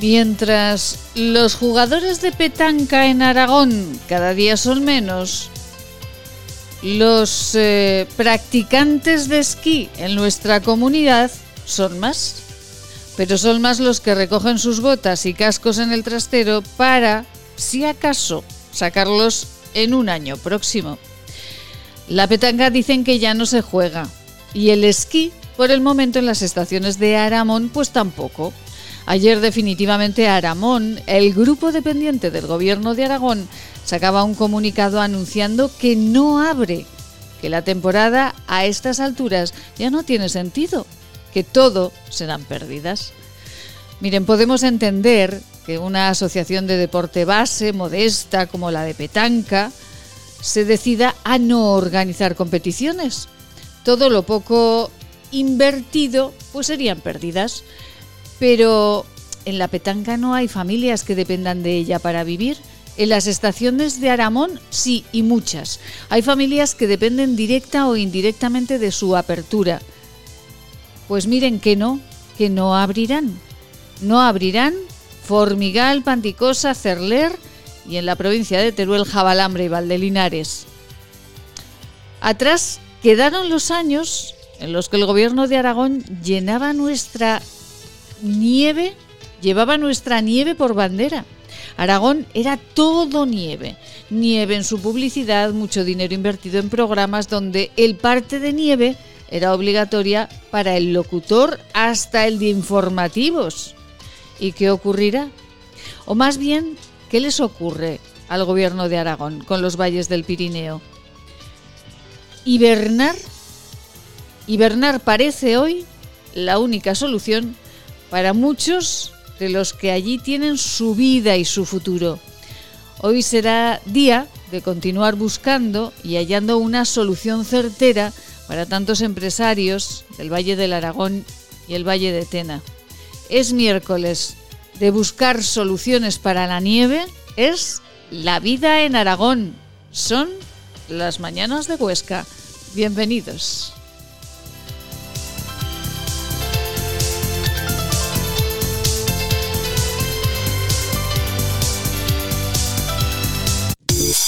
Mientras los jugadores de petanca en Aragón cada día son menos, los eh, practicantes de esquí en nuestra comunidad son más. Pero son más los que recogen sus botas y cascos en el trastero para, si acaso, sacarlos en un año próximo. La petanca dicen que ya no se juega y el esquí, por el momento en las estaciones de Aramón, pues tampoco. Ayer definitivamente Aramón, el grupo dependiente del gobierno de Aragón, sacaba un comunicado anunciando que no abre, que la temporada a estas alturas ya no tiene sentido, que todo serán pérdidas. Miren, podemos entender que una asociación de deporte base modesta como la de Petanca se decida a no organizar competiciones. Todo lo poco invertido pues serían pérdidas. Pero en la petanca no hay familias que dependan de ella para vivir. En las estaciones de Aramón sí, y muchas. Hay familias que dependen directa o indirectamente de su apertura. Pues miren que no, que no abrirán. No abrirán Formigal, Panticosa, Cerler y en la provincia de Teruel, Jabalambre y Valdelinares. Atrás quedaron los años en los que el gobierno de Aragón llenaba nuestra nieve, llevaba nuestra nieve por bandera. Aragón era todo nieve, nieve en su publicidad, mucho dinero invertido en programas donde el parte de nieve era obligatoria para el locutor hasta el de informativos. ¿Y qué ocurrirá? O más bien, ¿qué les ocurre al gobierno de Aragón con los valles del Pirineo? Hibernar. Hibernar parece hoy la única solución para muchos de los que allí tienen su vida y su futuro. Hoy será día de continuar buscando y hallando una solución certera para tantos empresarios del Valle del Aragón y el Valle de Tena. Es miércoles de buscar soluciones para la nieve, es la vida en Aragón. Son las mañanas de Huesca. Bienvenidos.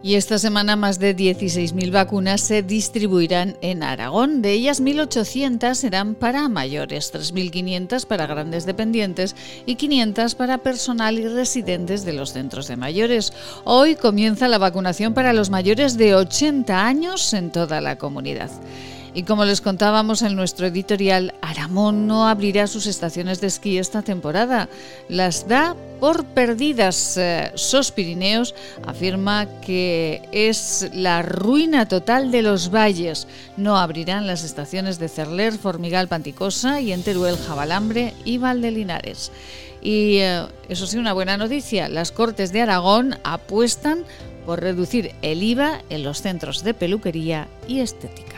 Y esta semana más de 16.000 vacunas se distribuirán en Aragón. De ellas 1.800 serán para mayores, 3.500 para grandes dependientes y 500 para personal y residentes de los centros de mayores. Hoy comienza la vacunación para los mayores de 80 años en toda la comunidad. Y como les contábamos en nuestro editorial, Aramón no abrirá sus estaciones de esquí esta temporada. Las da por perdidas. Eh, Sos Pirineos afirma que es la ruina total de los valles. No abrirán las estaciones de Cerler, Formigal, Panticosa y en Teruel, Jabalambre y Valdelinares. Y eh, eso sí, una buena noticia, las Cortes de Aragón apuestan por reducir el IVA en los centros de peluquería y estética.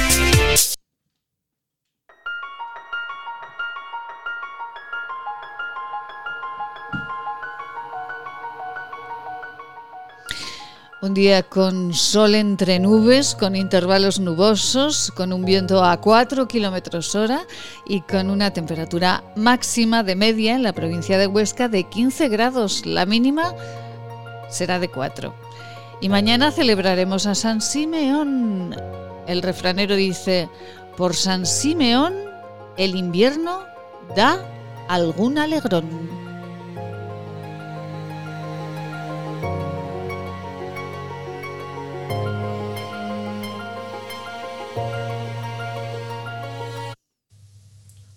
Un día con sol entre nubes, con intervalos nubosos, con un viento a 4 kilómetros hora y con una temperatura máxima de media en la provincia de Huesca de 15 grados. La mínima será de 4. Y mañana celebraremos a San Simeón. El refranero dice, por San Simeón el invierno da algún alegrón.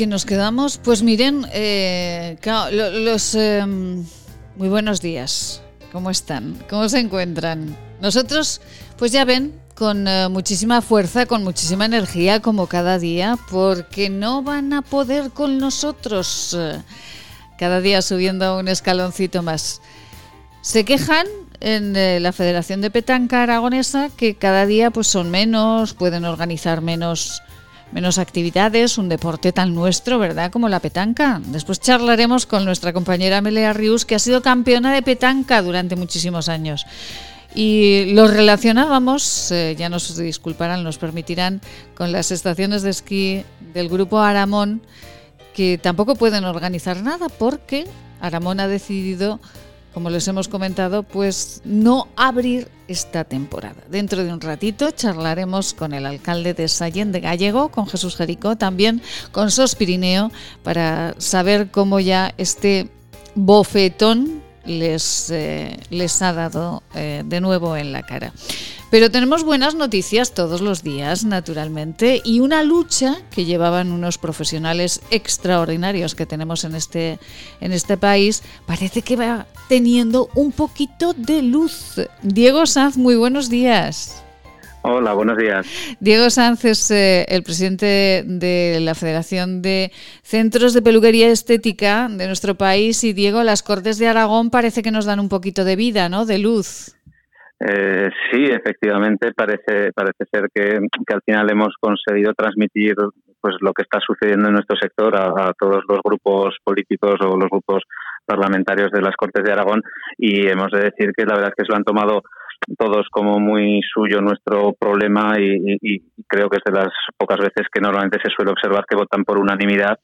Que nos quedamos. Pues miren, eh, los em, muy buenos días. ¿Cómo están? ¿Cómo se encuentran? Nosotros, pues ya ven, con eh, muchísima fuerza, con muchísima energía, como cada día, porque no van a poder con nosotros. Eh, cada día subiendo un escaloncito más. Se quejan en la Federación de Petanca Aragonesa que cada día pues son menos, pueden organizar menos menos actividades, un deporte tan nuestro, ¿verdad? Como la petanca. Después charlaremos con nuestra compañera Amelia Rius, que ha sido campeona de petanca durante muchísimos años. Y lo relacionábamos, eh, ya nos disculparán, nos permitirán, con las estaciones de esquí del grupo Aramón, que tampoco pueden organizar nada porque Aramón ha decidido como les hemos comentado, pues no abrir esta temporada. Dentro de un ratito charlaremos con el alcalde de Sallén de Gallego, con Jesús Jericó, también con Sos Pirineo, para saber cómo ya este bofetón les, eh, les ha dado eh, de nuevo en la cara. Pero tenemos buenas noticias todos los días, naturalmente, y una lucha que llevaban unos profesionales extraordinarios que tenemos en este, en este país, parece que va teniendo un poquito de luz. Diego Sanz, muy buenos días. Hola, buenos días. Diego Sanz es eh, el presidente de la Federación de Centros de Peluquería Estética de nuestro país y Diego, las Cortes de Aragón parece que nos dan un poquito de vida, ¿no? De luz. Eh, sí, efectivamente, parece, parece ser que, al final hemos conseguido transmitir pues lo que está sucediendo en nuestro sector a, todos los grupos políticos o los grupos parlamentarios de las Cortes de Aragón y hemos de decir que la verdad es que se lo han tomado todos como muy suyo nuestro problema y, y, creo que es de las pocas veces que normalmente se suele observar que votan por unanimidad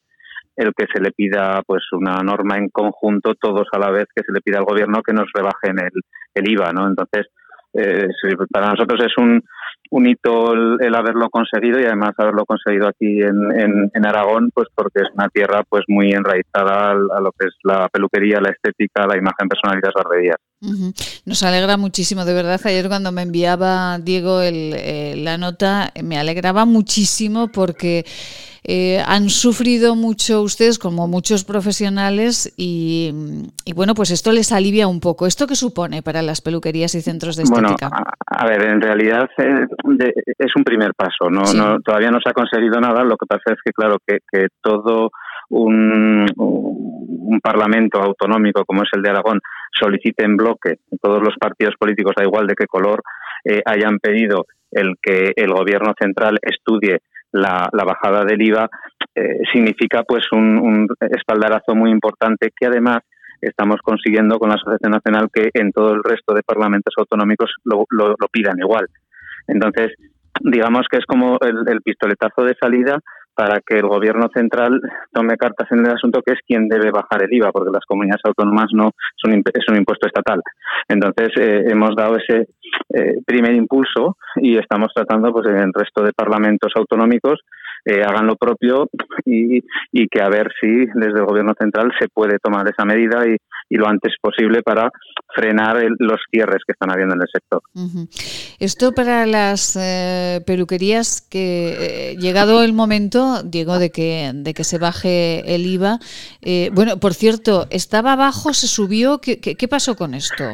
el que se le pida pues una norma en conjunto todos a la vez que se le pida al gobierno que nos rebajen el, el IVA no entonces eh, para nosotros es un, un hito el, haberlo conseguido y además haberlo conseguido aquí en, en, Aragón, pues porque es una tierra pues muy enraizada a, lo que es la peluquería, la estética, la imagen personal y las. Nos alegra muchísimo, de verdad. Ayer cuando me enviaba Diego el, eh, la nota, me alegraba muchísimo porque eh, han sufrido mucho ustedes, como muchos profesionales, y, bueno, pues esto les alivia un poco. ¿Esto qué supone para las peluquerías y centros de estética? Bueno, a, ver, en realidad eh, es un primer paso. No, no, todavía no se ha conseguido nada. Lo que pasa es que, claro, que, que todo un, parlamento autonómico como es el de Aragón solicite en bloque, todos los partidos políticos, da igual de qué color, eh, hayan pedido el que el gobierno central estudie la, bajada del IVA eh, significa pues un, espaldarazo muy importante que además estamos consiguiendo con la Asociación Nacional que en todo el resto de parlamentos autonómicos lo, pidan igual. Entonces, digamos que es como el, pistoletazo de salida para que el gobierno central tome cartas en el asunto, que es quien debe bajar el IVA, porque las comunidades autónomas no son es un impuesto estatal. Entonces eh, hemos dado ese eh, primer impulso y estamos tratando, pues, en el resto de parlamentos autonómicos eh, hagan lo propio y, y, que a ver si desde el gobierno central se puede tomar esa medida y, y lo antes posible para frenar los cierres que están habiendo en el sector. Esto para las eh, peluquerías que eh, llegado el momento, Diego, de que de que se baje el IVA. Eh, bueno, por cierto, estaba abajo, se subió. ¿Qué, qué, pasó con esto?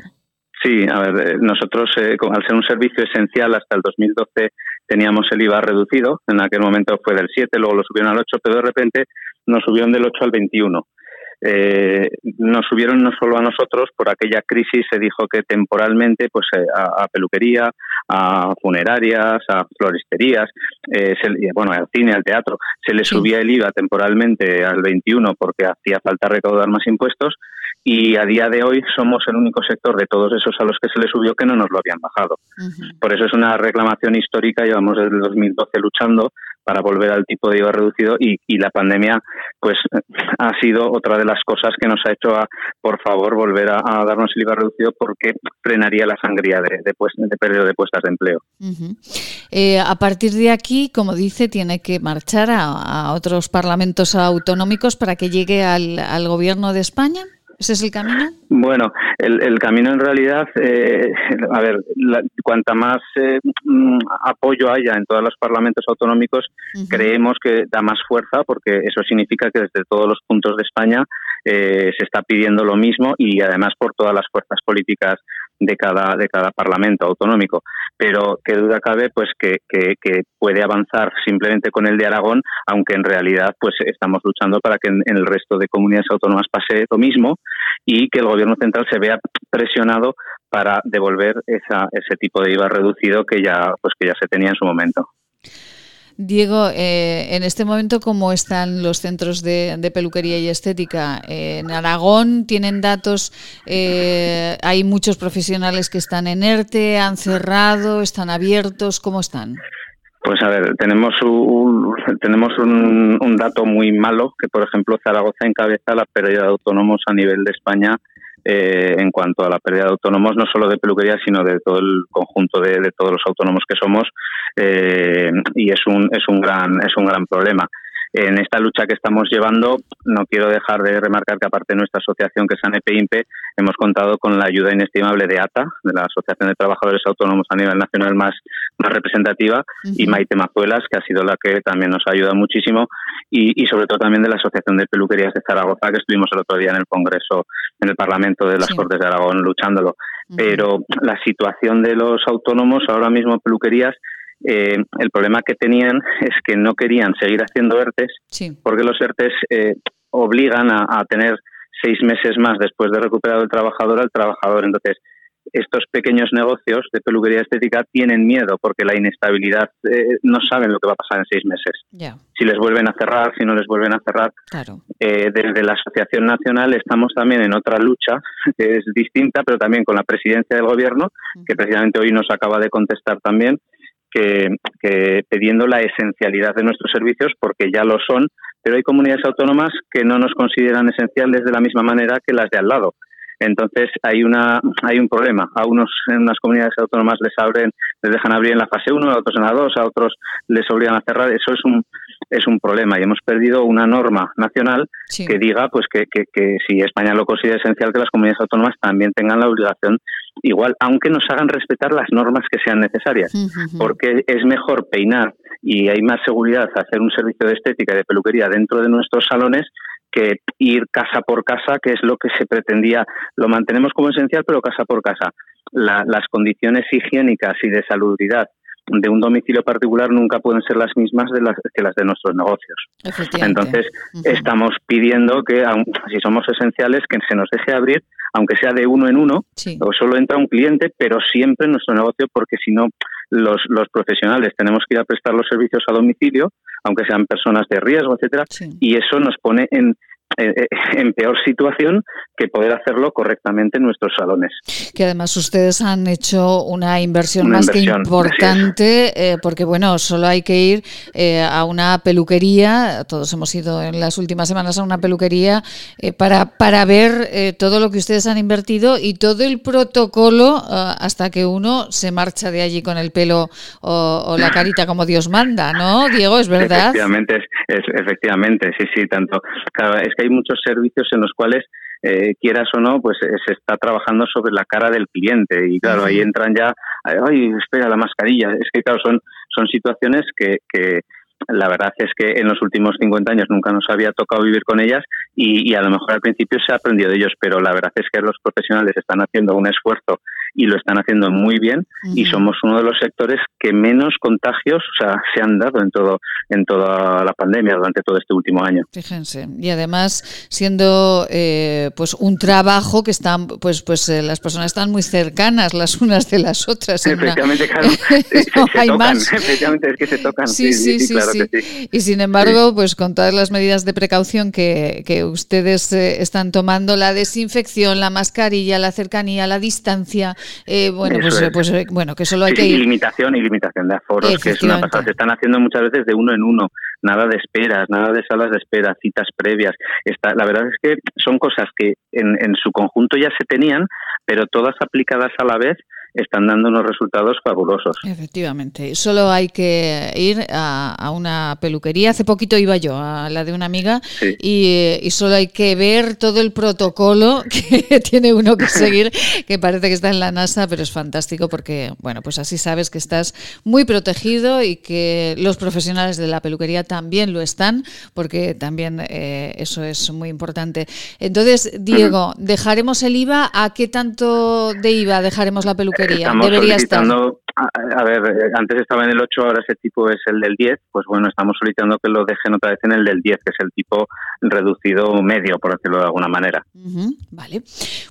Sí, a ver, nosotros al ser un servicio esencial hasta el 2012 teníamos el IVA reducido, en aquel momento fue del 7, luego lo subieron al 8, pero de repente nos subieron del 8 al 21 eh, nos subieron no solo a nosotros, por aquella crisis se dijo que temporalmente pues eh, a, peluquería, a funerarias, a floristerías, eh, bueno, al cine, al teatro, se le subía el IVA temporalmente al 21 porque hacía falta recaudar más impuestos y a día de hoy somos el único sector de todos esos a los que se le subió que no nos lo habían bajado. Por eso es una reclamación histórica, llevamos desde el 2012 luchando para volver al tipo de IVA reducido y, la pandemia pues ha sido otra de las cosas que nos ha hecho a por favor volver a, darnos el IVA reducido porque frenaría la sangría de, de, pues, de pérdida de puestas de empleo. Eh, a partir de aquí, como dice, tiene que marchar a, otros parlamentos autonómicos para que llegue al, al gobierno de España. ¿Ese es el camino? Bueno, el, camino en realidad, eh, a ver, cuanta más eh, mm, apoyo haya en todos los parlamentos autonómicos, creemos que da más fuerza porque eso significa que desde todos los puntos de España eh, se está pidiendo lo mismo y además por todas las fuerzas políticas de cada, de cada parlamento autonómico. Pero qué duda cabe pues que, que, puede avanzar simplemente con el de Aragón, aunque en realidad pues estamos luchando para que en, el resto de comunidades autónomas pase lo mismo y que el gobierno central se vea presionado para devolver esa, ese tipo de IVA reducido que ya pues que ya se tenía en su momento. Diego, eh, en este momento, ¿cómo están los centros de, peluquería y estética? en Aragón tienen datos, eh, hay muchos profesionales que están en ERTE, han cerrado, están abiertos, ¿cómo están? Pues a ver, tenemos un, tenemos un, un dato muy malo, que por ejemplo Zaragoza encabeza la pérdida de autónomos a nivel de España eh, en cuanto a la pérdida de autónomos, no solo de peluquería, sino de todo el conjunto de, todos los autónomos que somos, eh, y es un, es un gran, es un gran problema. En esta lucha que estamos llevando, no quiero dejar de remarcar que aparte de nuestra asociación, que es ANEPIMPE, hemos contado con la ayuda inestimable de ATA, de la Asociación de Trabajadores Autónomos a nivel nacional más, más representativa, y Maite Mazuelas, que ha sido la que también nos ha ayudado muchísimo, y, sobre todo también de la Asociación de Peluquerías de Zaragoza, que estuvimos el otro día en el Congreso, en el Parlamento de las Cortes de Aragón, luchándolo. Pero la situación de los autónomos ahora mismo peluquerías eh, el problema que tenían es que no querían seguir haciendo ERTES porque los ERTES eh, obligan a, tener seis meses más después de recuperado el trabajador al trabajador. Entonces, estos pequeños negocios de peluquería estética tienen miedo porque la inestabilidad eh, no saben lo que va a pasar en seis meses. Si les vuelven a cerrar, si no les vuelven a cerrar. desde la Asociación Nacional estamos también en otra lucha que es distinta, pero también con la presidencia del gobierno, que precisamente hoy nos acaba de contestar también, que, que pidiendo la esencialidad de nuestros servicios, porque ya lo son, pero hay comunidades autónomas que no nos consideran esenciales de la misma manera que las de al lado. Entonces hay una hay un problema. A unos en unas comunidades autónomas les abren, les dejan abrir en la fase 1, a otros en la 2, a otros les obligan a cerrar. Eso es un es un problema y hemos perdido una norma nacional que diga pues que, que, que, si España lo considera esencial que las comunidades autónomas también tengan la obligación igual, aunque nos hagan respetar las normas que sean necesarias, porque es mejor peinar y hay más seguridad hacer un servicio de estética y de peluquería dentro de nuestros salones que ir casa por casa, que es lo que se pretendía. Lo mantenemos como esencial, pero casa por casa. las condiciones higiénicas y de salubridad de un domicilio particular nunca pueden ser las mismas de las que las de nuestros negocios. Entonces, estamos pidiendo que, si somos esenciales, que se nos deje abrir, aunque sea de uno en uno, o solo entra un cliente, pero siempre en nuestro negocio, porque si no, los, los profesionales tenemos que ir a prestar los servicios a domicilio, aunque sean personas de riesgo, etcétera, y eso nos pone en en peor situación que poder hacerlo correctamente en nuestros salones. Que además ustedes han hecho una inversión más que importante, eh, porque bueno, solo hay que ir a una peluquería, todos hemos ido en las últimas semanas a una peluquería, para, para ver todo lo que ustedes han invertido y todo el protocolo hasta que uno se marcha de allí con el pelo o, la carita como Dios manda, ¿no, Diego? ¿Es verdad? Efectivamente, es, efectivamente, sí, sí, tanto. es que hay muchos servicios en los cuales eh, quieras o no, pues se está trabajando sobre la cara del cliente y claro, ahí entran ya, ay, espera, la mascarilla. Es que claro, son, son situaciones que, que la verdad es que en los últimos 50 años nunca nos había tocado vivir con ellas y, a lo mejor al principio se ha aprendido de ellos, pero la verdad es que los profesionales están haciendo un esfuerzo y lo están haciendo muy bien y somos uno de los sectores que menos contagios o sea, se han dado en todo en toda la pandemia durante todo este último año. Fíjense, y además siendo eh, pues un trabajo que están pues pues eh, las personas están muy cercanas las unas de las otras. Efectivamente, claro. se, tocan, efectivamente es que se tocan. Sí, sí, sí, sí, Y sin embargo, pues con todas las medidas de precaución que, que ustedes eh, están tomando, la desinfección, la mascarilla, la cercanía, la distancia, eh, bueno, pues, pues eh, bueno, que solo hay que ir... Y limitación, y limitación de aforos, que es una pasada. Se están haciendo muchas veces de uno en uno, nada de esperas, nada de salas de espera, citas previas. Está, la verdad es que son cosas que en, en su conjunto ya se tenían, pero todas aplicadas a la vez están dando unos resultados fabulosos. Efectivamente, solo hay que ir a, una peluquería. Hace poquito iba yo a la de una amiga y, y, solo hay que ver todo el protocolo que tiene uno que seguir, que parece que está en la NASA, pero es fantástico porque, bueno, pues así sabes que estás muy protegido y que los profesionales de la peluquería también lo están, porque también eh, eso es muy importante. Entonces, Diego, ¿dejaremos el IVA? ¿A qué tanto de IVA dejaremos la peluquería? Estamos solicitando, A, ver, eh, antes estaba en el 8, ahora ese tipo es el del 10, pues bueno, estamos solicitando que lo dejen otra vez en el del 10, que es el tipo reducido medio, por decirlo de alguna manera. vale,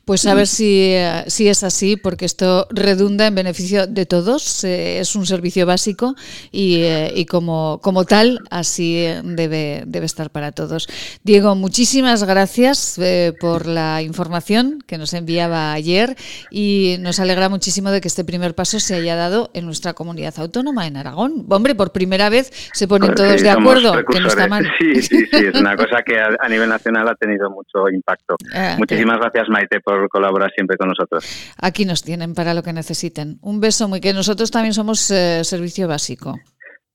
pues a ver si, eh, si es así, porque esto redunda en beneficio de todos, eh, es un servicio básico y, y, como, como tal, así debe, debe estar para todos. Diego, muchísimas gracias por la información que nos enviaba ayer y nos alegra muchísimo de que este primer paso se haya dado en nuestra comunidad autónoma, en Aragón. Hombre, por primera vez se ponen todos de acuerdo, que no está mal. Sí, sí, sí, es una cosa que a, nivel nacional ha tenido mucho impacto. Ah, Muchísimas gracias, Maite, por colaborar siempre con nosotros. Aquí nos tienen para lo que necesiten. Un beso muy que nosotros también somos eh, servicio básico.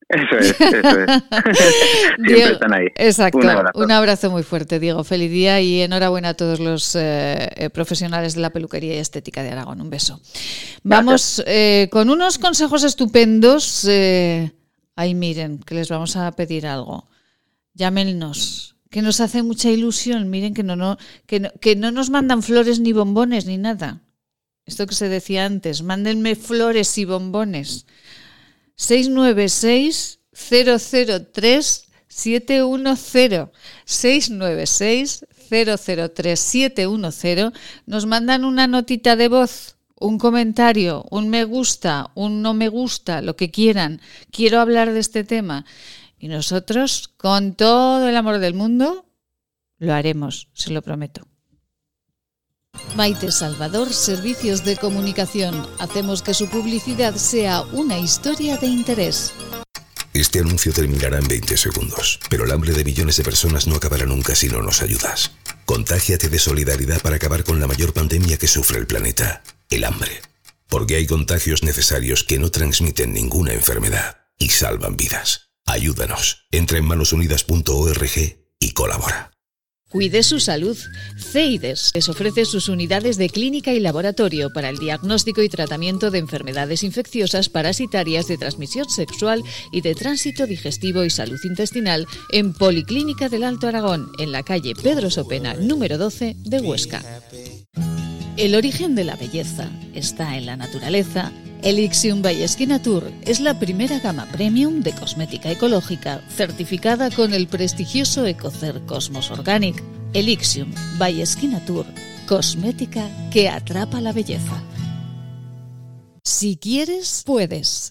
Eso es, eso es. Siempre están ahí. Exacto. Un abrazo. muy fuerte, Diego. Feliz día y enhorabuena a todos los eh, eh, profesionales de la peluquería y estética de Aragón. Un beso. Vamos eh, con unos consejos estupendos. ahí miren, que les vamos a pedir algo. Llámenos, que nos hace mucha ilusión. Miren que no, no, que no, que no nos mandan flores ni bombones ni nada. Esto que se decía antes, mándenme flores y bombones. 696 003 710 696 003 710 nos mandan una notita de voz, un comentario, un me gusta, un no me gusta, lo que quieran. Quiero hablar de este tema. Y nosotros, con todo el amor del mundo, lo haremos, se lo prometo. Maite Salvador, Servicios de Comunicación. Hacemos que su publicidad sea una historia de interés. Este anuncio terminará en 20 segundos, pero el hambre de millones de personas no acabará nunca si no nos ayudas. Contágiate de solidaridad para acabar con la mayor pandemia que sufre el planeta, el hambre. Porque hay contagios necesarios que no transmiten ninguna enfermedad y salvan vidas. Ayúdanos. Entra en manosunidas.org y colabora. Cuide su salud. CEIDES les ofrece sus unidades de clínica y laboratorio para el diagnóstico y tratamiento de enfermedades infecciosas parasitarias de transmisión sexual y de tránsito digestivo y salud intestinal en Policlínica del Alto Aragón, en la calle Pedro Sopena, número 12 de Huesca. El origen de la belleza está en la naturaleza Elixium by Tour es la primera gama premium de cosmética ecológica certificada con el prestigioso Ecocer Cosmos Organic. Elixium by Tour, cosmética que atrapa la belleza. Si quieres, puedes.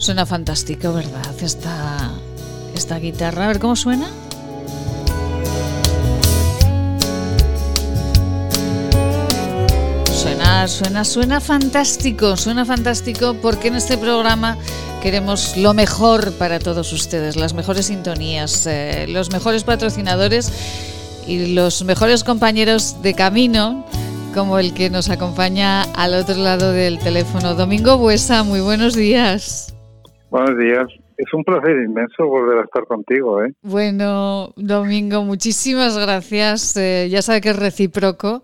Suena fantástico, ¿verdad? Esta, esta guitarra. A ver cómo suena. Suena, suena, suena fantástico, suena fantástico porque en este programa queremos lo mejor para todos ustedes, las mejores sintonías, eh, los mejores patrocinadores y los mejores compañeros de camino como el que nos acompaña al otro lado del teléfono. Domingo Buesa, muy buenos días. Buenos días. Es un placer inmenso volver a estar contigo. ¿eh? Bueno, Domingo, muchísimas gracias. Eh, ya sabe que es recíproco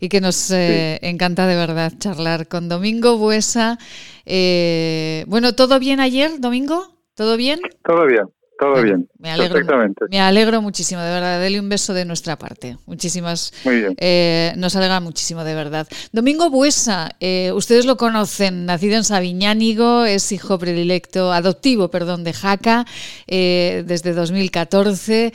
y que nos eh, encanta de verdad charlar con Domingo Buesa. Eh, bueno, ¿todo bien ayer, Domingo? ¿Todo bien? Todo bien. Todo bien. Me alegro, Perfectamente. Me alegro muchísimo, de verdad. Dele un beso de nuestra parte. Muchísimas. Muy bien. Eh, nos alegra muchísimo, de verdad. Domingo Buesa, eh, ustedes lo conocen, nacido en Sabiñánigo, es hijo predilecto, adoptivo, perdón, de Jaca, eh, desde 2014,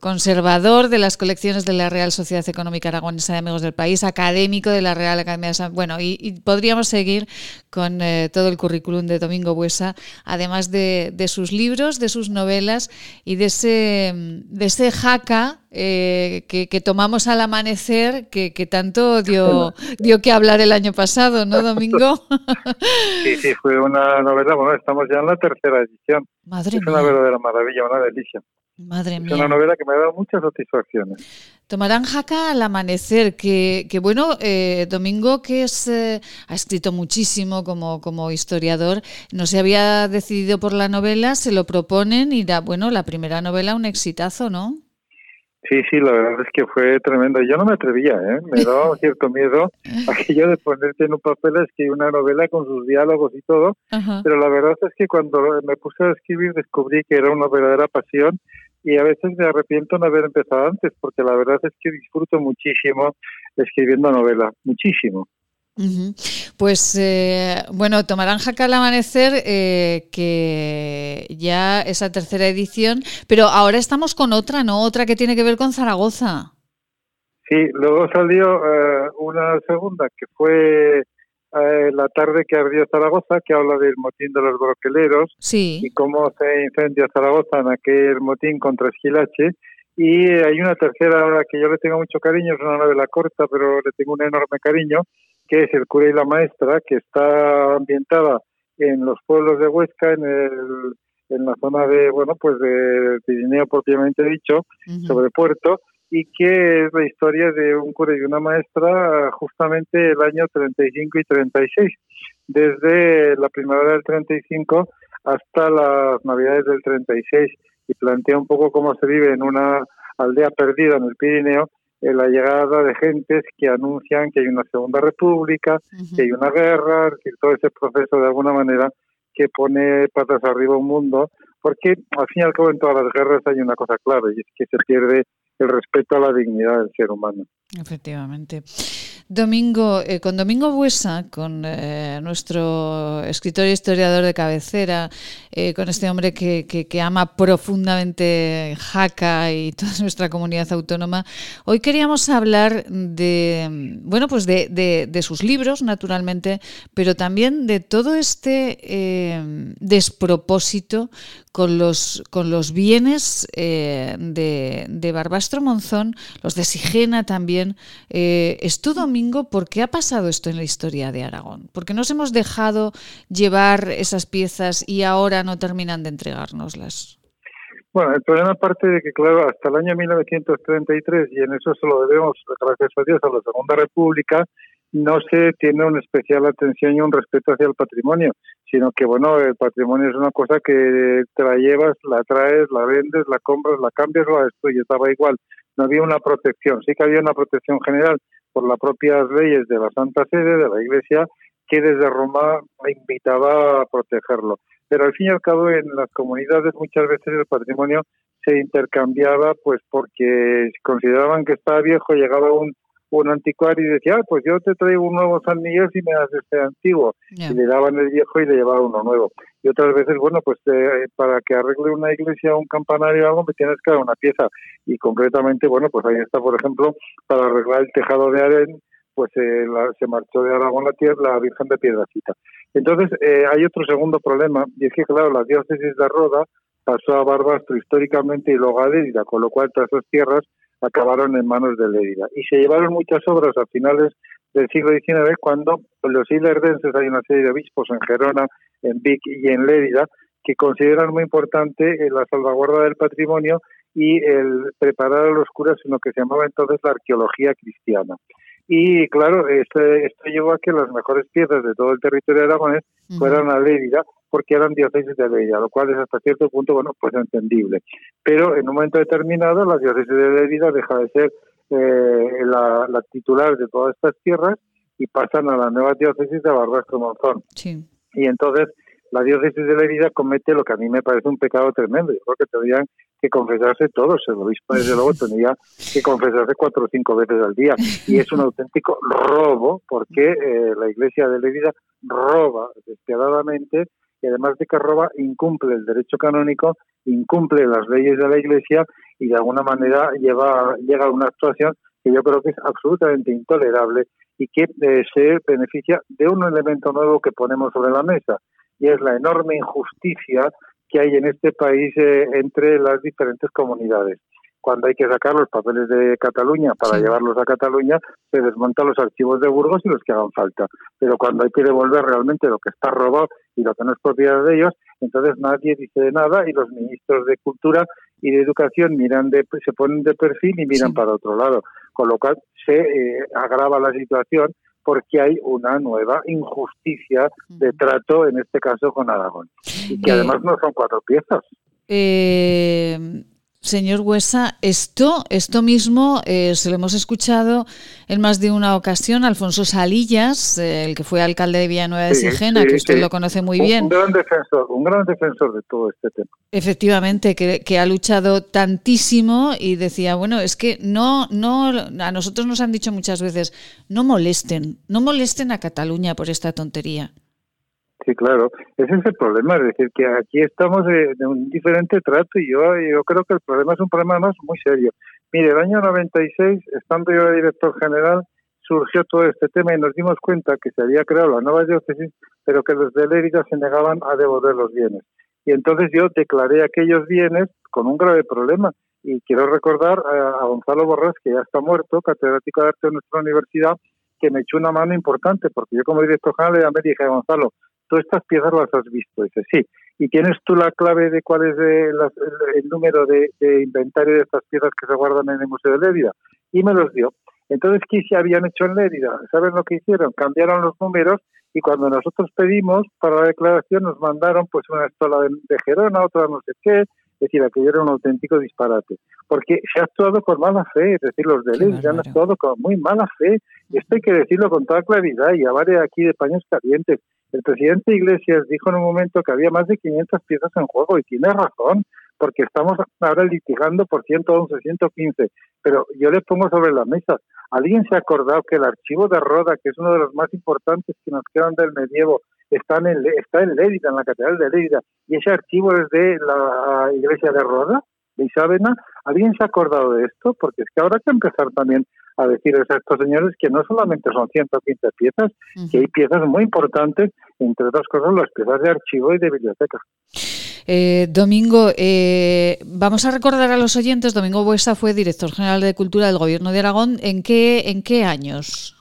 conservador de las colecciones de la Real Sociedad Económica Aragonesa de Amigos del País, académico de la Real Academia de San. Bueno, y, y podríamos seguir con todo el currículum de Domingo Buesa, además de, de sus libros de sus novelas y de ese, de ese jaca eh, que, que, tomamos al amanecer que, que, tanto dio, dio que hablar el año pasado, ¿no, Domingo? Sí, sí, fue una novela, bueno, estamos ya en la tercera edición. Madre es mía. una verdadera maravilla, una delicia. Madre es mía. una novela que me ha dado muchas satisfacciones. Tomarán jaca al amanecer, que, que bueno, eh, Domingo, que es eh, ha escrito muchísimo como, como historiador, no se había decidido por la novela, se lo proponen y da, bueno, la primera novela un exitazo, ¿no? Sí, sí, la verdad es que fue tremendo. Yo no me atrevía, ¿eh? me daba cierto miedo aquello de ponerte en un papel escribir una novela con sus diálogos y todo, Ajá. pero la verdad es que cuando me puse a escribir descubrí que era una verdadera pasión y a veces me arrepiento no haber empezado antes, porque la verdad es que disfruto muchísimo escribiendo novela, muchísimo. Uh -huh. Pues eh, bueno, tomarán jaca al amanecer, eh, que ya esa tercera edición, pero ahora estamos con otra, ¿no? Otra que tiene que ver con Zaragoza. Sí, luego salió eh, una segunda que fue la tarde que ardió Zaragoza, que habla del motín de los broqueleros sí. y cómo se incendia Zaragoza en aquel motín contra Esquilache. Y hay una tercera que yo le tengo mucho cariño, es una novela corta, pero le tengo un enorme cariño, que es El cura y la maestra, que está ambientada en los pueblos de Huesca, en, el, en la zona de, bueno, pues de Pirineo propiamente dicho, uh -huh. sobre Puerto, y que es la historia de un cura y una maestra justamente el año 35 y 36, desde la primavera del 35 hasta las navidades del 36, y plantea un poco cómo se vive en una aldea perdida en el Pirineo, en la llegada de gentes que anuncian que hay una segunda república, uh -huh. que hay una guerra, decir, todo ese proceso de alguna manera que pone patas arriba un mundo, porque al fin y al cabo en todas las guerras hay una cosa clave y es que se pierde el respeto a la dignidad del ser humano. Efectivamente. Domingo, eh, con Domingo Buesa, con eh, nuestro escritor e historiador de cabecera, eh, con este hombre que, que, que, ama profundamente Jaca y toda nuestra comunidad autónoma, hoy queríamos hablar de, bueno, pues de sus libros, naturalmente, pero también de todo este eh, despropósito con los, con los bienes eh, de, de Barbastro Monzón, los de Sigena también. esto, Domingo, ¿por qué ha pasado esto en la historia de Aragón? ¿Por qué nos hemos dejado llevar esas piezas y ahora no terminan de entregárnoslas? Bueno, el problema parte de que, claro, hasta el año 1933, y en eso se lo debemos, gracias a Dios, a la Segunda República, no se tiene una especial atención y un respeto hacia el patrimonio, sino que, bueno, el patrimonio es una cosa que te la llevas, la traes, la vendes, la compras, la cambias o la destruyes, estaba igual. No había una protección, sí que había una protección general por las propias leyes de la Santa Sede, de la Iglesia, que desde Roma invitaba a protegerlo. Pero al fin y al cabo en las comunidades muchas veces el patrimonio se intercambiaba pues porque consideraban que estaba viejo, llegaba un, un anticuario y decía, ah, pues yo te traigo un nuevo San Miguel si me das este antiguo. Y le daban el viejo y le llevaban uno nuevo. Y otras veces, bueno, pues eh, para que arregle una iglesia, un campanario o algo, me tienes que dar una pieza. Y concretamente, bueno, pues ahí está, por ejemplo, para arreglar el tejado de Aren, pues eh, se marchó de Aragón la, tierra, la Virgen de Piedracita. Entonces, eh, hay otro segundo problema, y es que, claro, la diócesis de Roda pasó a Barbastro históricamente y luego a Lérida, con lo cual todas esas tierras acabaron en manos de Lérida. Y se llevaron muchas obras a finales del siglo XIX cuando los ilerdenses, hay una serie de obispos en Gerona, en Vic y en Lérida, que consideran muy importante eh, la salvaguarda del patrimonio y el preparar a los curas en lo que se llamaba entonces la arqueología cristiana. Y claro, esto, esto llevó a que las mejores piezas de todo el territorio de Aragonés fueran a Lérida, porque eran diócesis de Lérida, lo cual es hasta cierto punto, bueno, pues entendible. Pero en un momento determinado, la diócesis de Lérida deja de ser eh, la, titular de todas estas tierras y pasan a la nueva diócesis de Barbastro Monzón. Y entonces la diócesis de Lérida comete lo que a mí me parece un pecado tremendo. Yo creo que tendrían que confesarse todos. El obispo, desde luego, tenía que confesarse cuatro o cinco veces al día. Y es un auténtico robo, porque eh, la iglesia de Lérida roba despiadadamente y además de que roba, incumple el derecho canónico, incumple las leyes de la iglesia y de alguna manera lleva, llega a una actuación que yo creo que es absolutamente intolerable y que eh, se beneficia de un elemento nuevo que ponemos sobre la mesa, y es la enorme injusticia que hay en este país eh, entre las diferentes comunidades. Cuando hay que sacar los papeles de Cataluña para llevarlos a Cataluña, se desmontan los archivos de Burgos y los que hagan falta. Pero cuando hay que devolver realmente lo que está robado y lo que no es propiedad de ellos, entonces nadie dice nada y los ministros de Cultura y de Educación miran de, se ponen de perfil y miran para otro lado. Con lo cual se eh, agrava la situación porque hay una nueva injusticia de trato, en este caso con Aragón, y que además no son cuatro piezas. Eh, Señor Huesa, esto, esto mismo eh, se lo hemos escuchado en más de una ocasión. Alfonso Salillas, eh, el que fue alcalde de Villanueva de Sigena, que usted lo conoce muy bien. Un gran defensor, un gran defensor de todo este tema. Efectivamente, que, que, ha luchado tantísimo y decía, bueno, es que no, no, a nosotros nos han dicho muchas veces, no molesten, no molesten a Cataluña por esta tontería. Sí, claro, ese es el problema, es decir, que aquí estamos de, un diferente trato y yo, yo creo que el problema es un problema más muy serio. Mire, el año 96, estando yo director general, surgió todo este tema y nos dimos cuenta que se había creado la nueva diócesis, pero que los de Lérida se negaban a devolver los bienes. Y entonces yo declaré aquellos bienes con un grave problema. Y quiero recordar a, Gonzalo Borrás, que ya está muerto, catedrático de arte de nuestra universidad, que me echó una mano importante, porque yo como director general ya me dije, Gonzalo, tú estas piezas las has visto. Dice, sí. ¿Y tienes tú la clave de cuál es el, número de, inventario de estas piezas que se guardan en el Museo de Lérida? Y me los dio. Entonces, ¿qué se habían hecho en Lérida? ¿Saben lo que hicieron? Cambiaron los números y cuando nosotros pedimos para la declaración nos mandaron pues una estola de, Gerona, otra no sé qué, es decir, aquello era un auténtico disparate, porque se ha actuado con mala fe, es decir, los de Lérida han actuado con muy mala fe, esto hay que decirlo con toda claridad y a varios aquí de paños calientes, el presidente Iglesias dijo en un momento que había más de 500 piezas en juego y tiene razón, porque estamos ahora litigando por 111, 115. Pero yo le pongo sobre la mesa, ¿alguien se ha acordado que el archivo de Roda, que es uno de los más importantes que nos quedan del medievo, está en, está en Lérida, en la Catedral de Lérida, y ese archivo es de la iglesia de Roda, de Isabena? ¿Alguien se ha acordado de esto? Porque es que hay que empezar también a decirles a estos señores que no solamente son 115 piezas, que hay piezas muy importantes, entre otras cosas las piezas de archivo y de biblioteca. Eh, Domingo, eh, vamos a recordar a los oyentes, Domingo Buesa fue director general de Cultura del Gobierno de Aragón. ¿En qué, en qué años?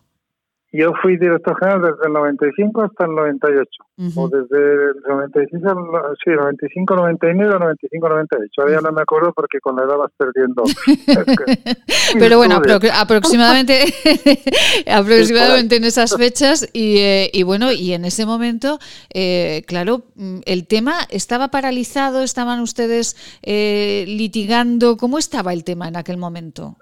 Yo fui director general desde el 95 hasta el 98, o desde el 95, al, sí, 95, 99, 95, 98. Ahora ya no me acuerdo porque con la edad vas perdiendo. Pero bueno, aproximadamente, aproximadamente en esas fechas y, eh, y, bueno, y en ese momento, eh, claro, mm, el tema estaba paralizado, estaban ustedes eh, litigando. ¿Cómo estaba el tema en aquel momento?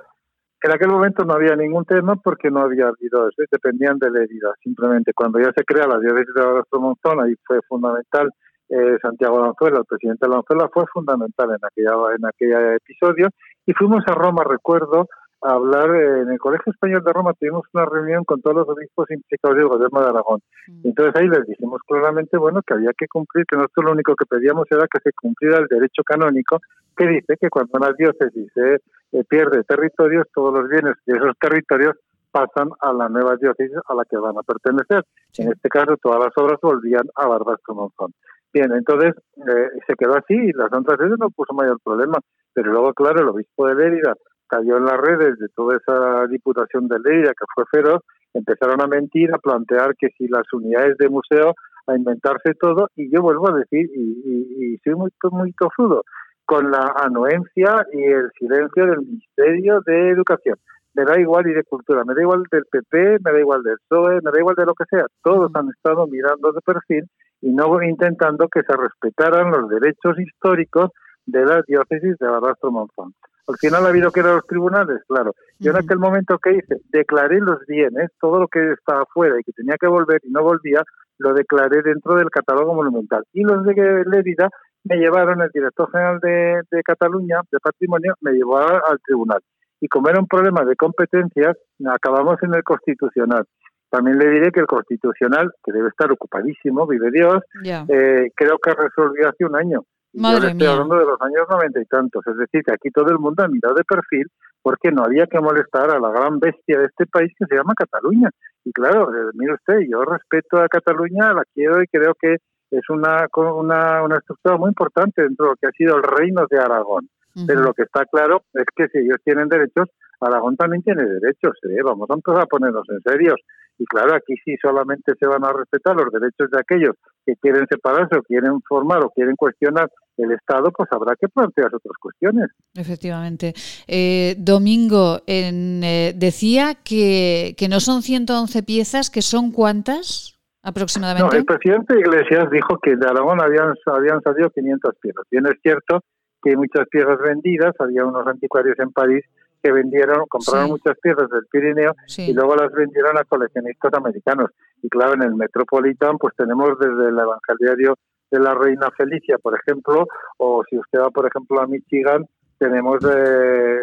En aquel momento no había ningún tema porque no había habido, dependían de la herida. Simplemente cuando ya se crea la diócesis de Barbastro Monzón, ahí fue fundamental eh, Santiago Lanzuela, el presidente Lanzuela, fue fundamental en aquella en aquel episodio. Y fuimos a Roma, recuerdo, a hablar eh, en el Colegio Español de Roma, tuvimos una reunión con todos los obispos implicados del gobierno de Aragón. Mm. Entonces ahí les dijimos claramente, bueno, que había que cumplir, que nosotros lo único que pedíamos era que se cumpliera el derecho canónico que dice que cuando una diócesis se eh, pierde territorios, todos los bienes de esos territorios pasan a la nueva diócesis a la que van a pertenecer. En este caso, todas las obras volvían a Barbastro Monzón. Bien, entonces eh, se quedó así y la Santa Sede no puso mayor problema. Pero luego, claro, el obispo de Lérida cayó en las redes de toda esa diputación de Lérida que fue feroz, empezaron a mentir, a plantear que si las unidades de museo, a inventarse todo, y yo vuelvo a decir, y, y, soy muy, muy tozudo, con la anuencia y el silencio del Ministerio de Educación. Me da igual y de cultura, me da igual del PP, me da igual del PSOE, me da igual de lo que sea. Todos han estado mirando de perfil y no intentando que se respetaran los derechos históricos de la diócesis de Barbastro Monzón. Al final ha habido que ir a los tribunales, claro. Yo en aquel momento que hice, declaré los bienes, todo lo que estaba fuera y que tenía que volver y no volvía, lo declaré dentro del catálogo monumental. Y los de Lérida me llevaron, el director general de, Cataluña, de Patrimonio, me llevó al tribunal. Y como era un problema de competencias, acabamos en el constitucional. También le diré que el constitucional, que debe estar ocupadísimo, vive Dios, eh, creo que resolvió hace un año. Madre estoy hablando de los años noventa y tantos. Es decir, que aquí todo el mundo ha mirado de perfil porque no había que molestar a la gran bestia de este país que se llama Cataluña. Y claro, eh, mire usted, yo respeto a Cataluña, la quiero y creo que es una, una, una estructura muy importante dentro de lo que ha sido el reino de Aragón. Pero lo que está claro es que si ellos tienen derechos, Aragón también tiene derechos. ¿eh? Vamos a empezar a ponernos en serios. Y claro, aquí sí solamente se van a respetar los derechos de aquellos que quieren separarse o quieren formar o quieren cuestionar el Estado, pues habrá que plantear otras cuestiones. Efectivamente. Eh, Domingo, en, eh, decía que, que no son 111 piezas, que son cuántas aproximadamente. No, el presidente Iglesias dijo que de Aragón habían, habían salido 500 piezas. Bien es cierto que hay muchas piezas vendidas, había unos anticuarios en París que vendieron, compraron muchas piezas del Pirineo y luego las vendieron a coleccionistas americanos. Y claro, en el Metropolitan pues tenemos desde el Evangeliario de la Reina Felicia, por ejemplo, o si usted va, por ejemplo, a Michigan, tenemos eh,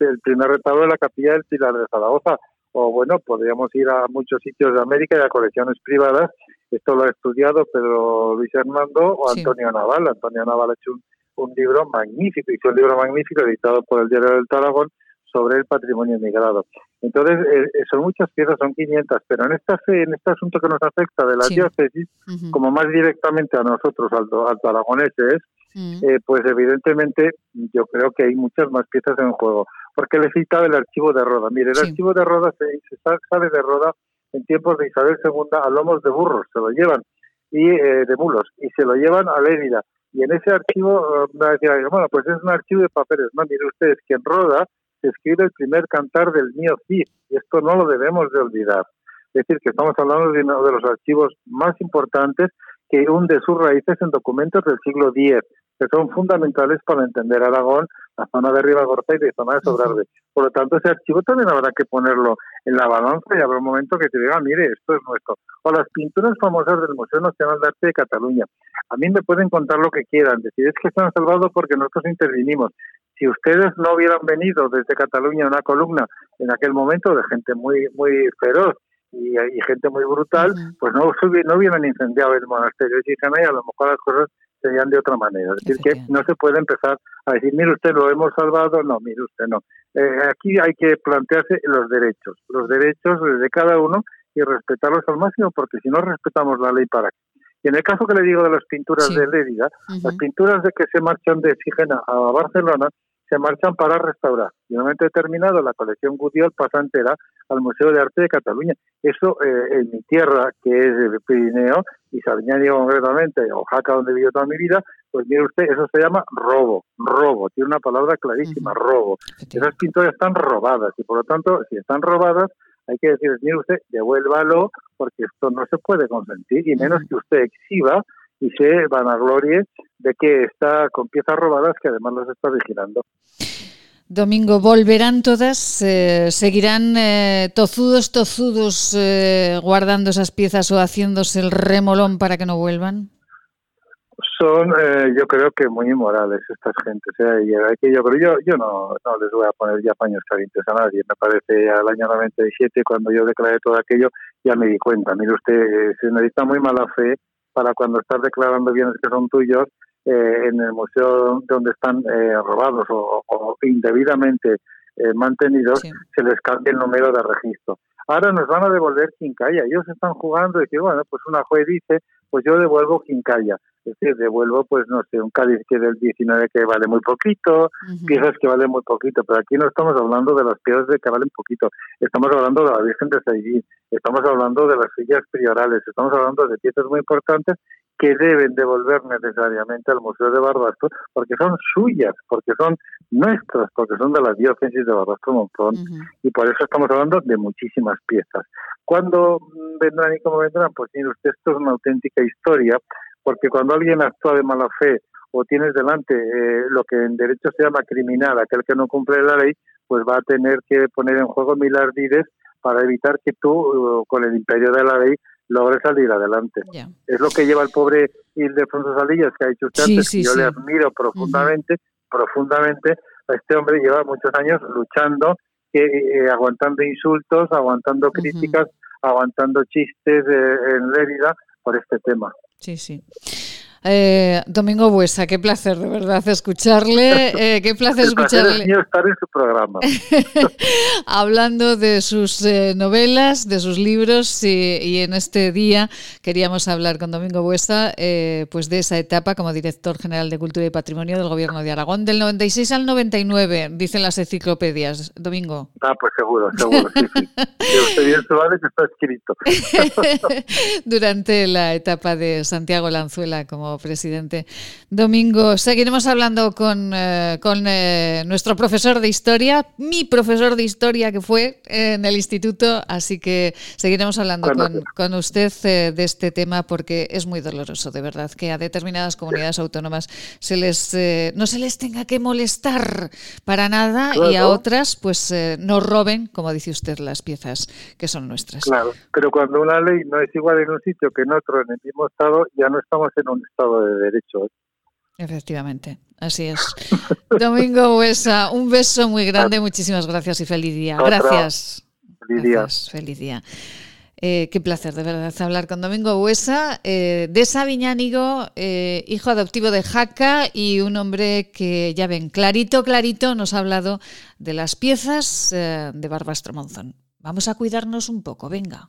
el primer retablo de la capilla del Pilar de Zaragoza, o bueno, podríamos ir a muchos sitios de América y a colecciones privadas. Esto lo ha estudiado Pedro Luis Armando o Antonio Naval. Antonio Naval ha hecho un, un libro magnífico, hizo un libro magnífico editado por el Diario del Tarragón sobre el patrimonio migrado. Entonces, eh, eh, son muchas piezas, son 500, pero en esta en este asunto que nos afecta de la diócesis, como más directamente a nosotros, al, al aragoneses, mm. eh, pues evidentemente yo creo que hay muchas más piezas en juego. Porque le citaba el archivo de Roda. Mire, el archivo de Roda se, se, sale de Roda en tiempos de Isabel II a lomos de burros, se lo llevan, y de mulos, y se lo llevan a Lérida y en ese archivo decía, bueno, pues es un archivo de papeles. No, mire ustedes que en Roda se escribe el primer cantar del mío Cid, y esto no lo debemos de olvidar. Es decir, que estamos hablando de uno de los archivos más importantes que hunde sus raíces en documentos del siglo X, que son fundamentales para entender Aragón, la zona de Ribagorza y la zona de Sobrarbe. Por lo tanto, ese archivo también habrá que ponerlo en la balanza y habrá un momento que te diga, mire, esto es nuestro. O las pinturas famosas del Museo Nacional de Arte de Cataluña. A mí me pueden contar lo que quieran, decir, es que se han salvado porque nosotros intervinimos. Si ustedes no hubieran venido desde Cataluña a una columna en aquel momento de gente muy, muy feroz y, gente muy brutal, pues no, no hubieran incendiado el monasterio de Chicana y a lo mejor las cosas serían de otra manera. Es decir, que no se puede empezar a decir, mire usted, lo hemos salvado. No, mire usted, no. Eh, aquí hay que plantearse los derechos, los derechos de cada uno y respetarlos al máximo, porque si no respetamos la ley, ¿para qué? Y en el caso que le digo de las pinturas de Lérida, las pinturas de que se marchan de Sigena a Barcelona, se marchan para restaurar. Y en un momento determinado la colección Gudiol pasa entera al Museo de Arte de Cataluña. Eso eh, en mi tierra, que es el Pirineo, y Sardinia concretamente, Oaxaca, donde vivo toda mi vida, pues mire usted, eso se llama robo, robo, tiene una palabra clarísima, robo. Esas pinturas están robadas y por lo tanto, si están robadas, hay que decir, mire usted, devuélvalo porque esto no se puede consentir y menos que usted exhiba y se vanaglorie de que está con piezas robadas que además las está vigilando. Domingo, ¿volverán todas? Eh, ¿Seguirán eh, tozudos, tozudos eh, guardando esas piezas o haciéndose el remolón para que no vuelvan? Son, yo creo que muy inmorales estas gentes. que yo, pero yo, yo no, no les voy a poner ya paños calientes a nadie. Me parece al año 97, cuando yo declaré todo aquello, ya me di cuenta. Mire usted, se necesita muy mala fe para cuando estás declarando bienes que son tuyos eh, en el museo donde están eh, robados o, indebidamente eh, mantenidos, se les cambia el número de registro. Ahora nos van a devolver Quincaya. Ellos están jugando y que, bueno, pues una juez dice, pues yo devuelvo Quincaya. Es decir, devuelvo, pues no sé, un cáliz que del 19 que vale muy poquito, piezas que valen muy poquito, pero aquí no estamos hablando de las piezas de que valen poquito, estamos hablando de la Virgen de Saidí, estamos hablando de las sillas priorales, estamos hablando de piezas muy importantes que deben devolver necesariamente al Museo de Barbastro porque son suyas, porque son nuestras, porque son de la diócesis de Barbastro Montón y por eso estamos hablando de muchísimas piezas. ¿Cuándo vendrán y cómo vendrán? Pues mire usted, esto es una auténtica historia porque cuando alguien actúa de mala fe o tienes delante eh, lo que en derecho se llama criminal, aquel que no cumple la ley, pues va a tener que poner en juego mil ardides para evitar que tú, uh, con el imperio de la ley, logres salir adelante. Es lo que lleva el pobre Ildefonso Salillas, que ha dicho usted antes, que yo le admiro profundamente, profundamente. Este hombre lleva muchos años luchando, que, eh, aguantando insultos, aguantando críticas, aguantando chistes eh, en Lérida por este tema. Sí, sí. Eh, Domingo Buesa, qué placer de verdad escucharle. Eh, qué placer escucharle. estar en su programa. Hablando de sus eh, novelas, de sus libros y, en este día queríamos hablar con Domingo Buesa pues de esa etapa como director general de Cultura y Patrimonio del Gobierno de Aragón, del 96 al 99, dicen las enciclopedias. Domingo. Ah, pues seguro, seguro, sí, sí. que está escrito. Durante la etapa de Santiago Lanzuela como presidente. Domingo, seguiremos hablando con, eh, con eh, nuestro profesor de historia, mi profesor de historia que fue en el instituto, así que seguiremos hablando con, usted eh, de este tema porque es muy doloroso, de verdad, que a determinadas comunidades autónomas se les, no se les tenga que molestar para nada y a otras pues no roben, como dice usted, las piezas que son nuestras. Claro, pero cuando una ley no es igual en un sitio que en otro, en el mismo estado, ya no estamos en un estado de Derecho. Efectivamente, así es. Domingo Huesa, un beso muy grande, muchísimas gracias y feliz día. Gracias. Feliz día. feliz día. Eh, qué placer, de verdad, hablar con Domingo Huesa, eh, de Sabiñánigo, eh, hijo adoptivo de Jaca y un hombre que, ya ven, clarito, clarito nos ha hablado de las piezas de Barbastro Monzón. Vamos a cuidarnos un poco, venga.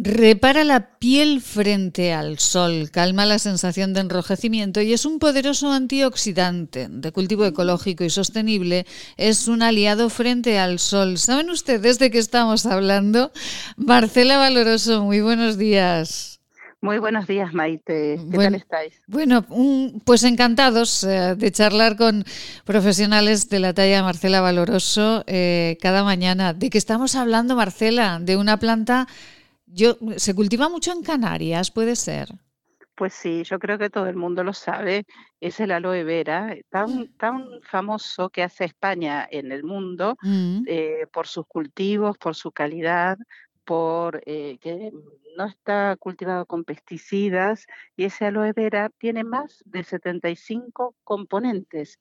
Repara la piel frente al sol, calma la sensación de enrojecimiento y es un poderoso antioxidante de cultivo ecológico y sostenible. Es un aliado frente al sol. ¿Saben ustedes de qué estamos hablando? Marcela Valoroso, muy buenos días. Muy buenos días, Maite. ¿Qué tal estáis? Bueno, pues encantados eh, de charlar con profesionales de la talla Marcela Valoroso eh, cada mañana. ¿De qué estamos hablando, Marcela? De una planta yo, ¿Se cultiva mucho en Canarias, puede ser? Pues sí, yo creo que todo el mundo lo sabe, es el aloe vera, tan, tan famoso que hace España en el mundo mm. eh, por sus cultivos, por su calidad, por eh, que no está cultivado con pesticidas y ese aloe vera tiene más de 75 componentes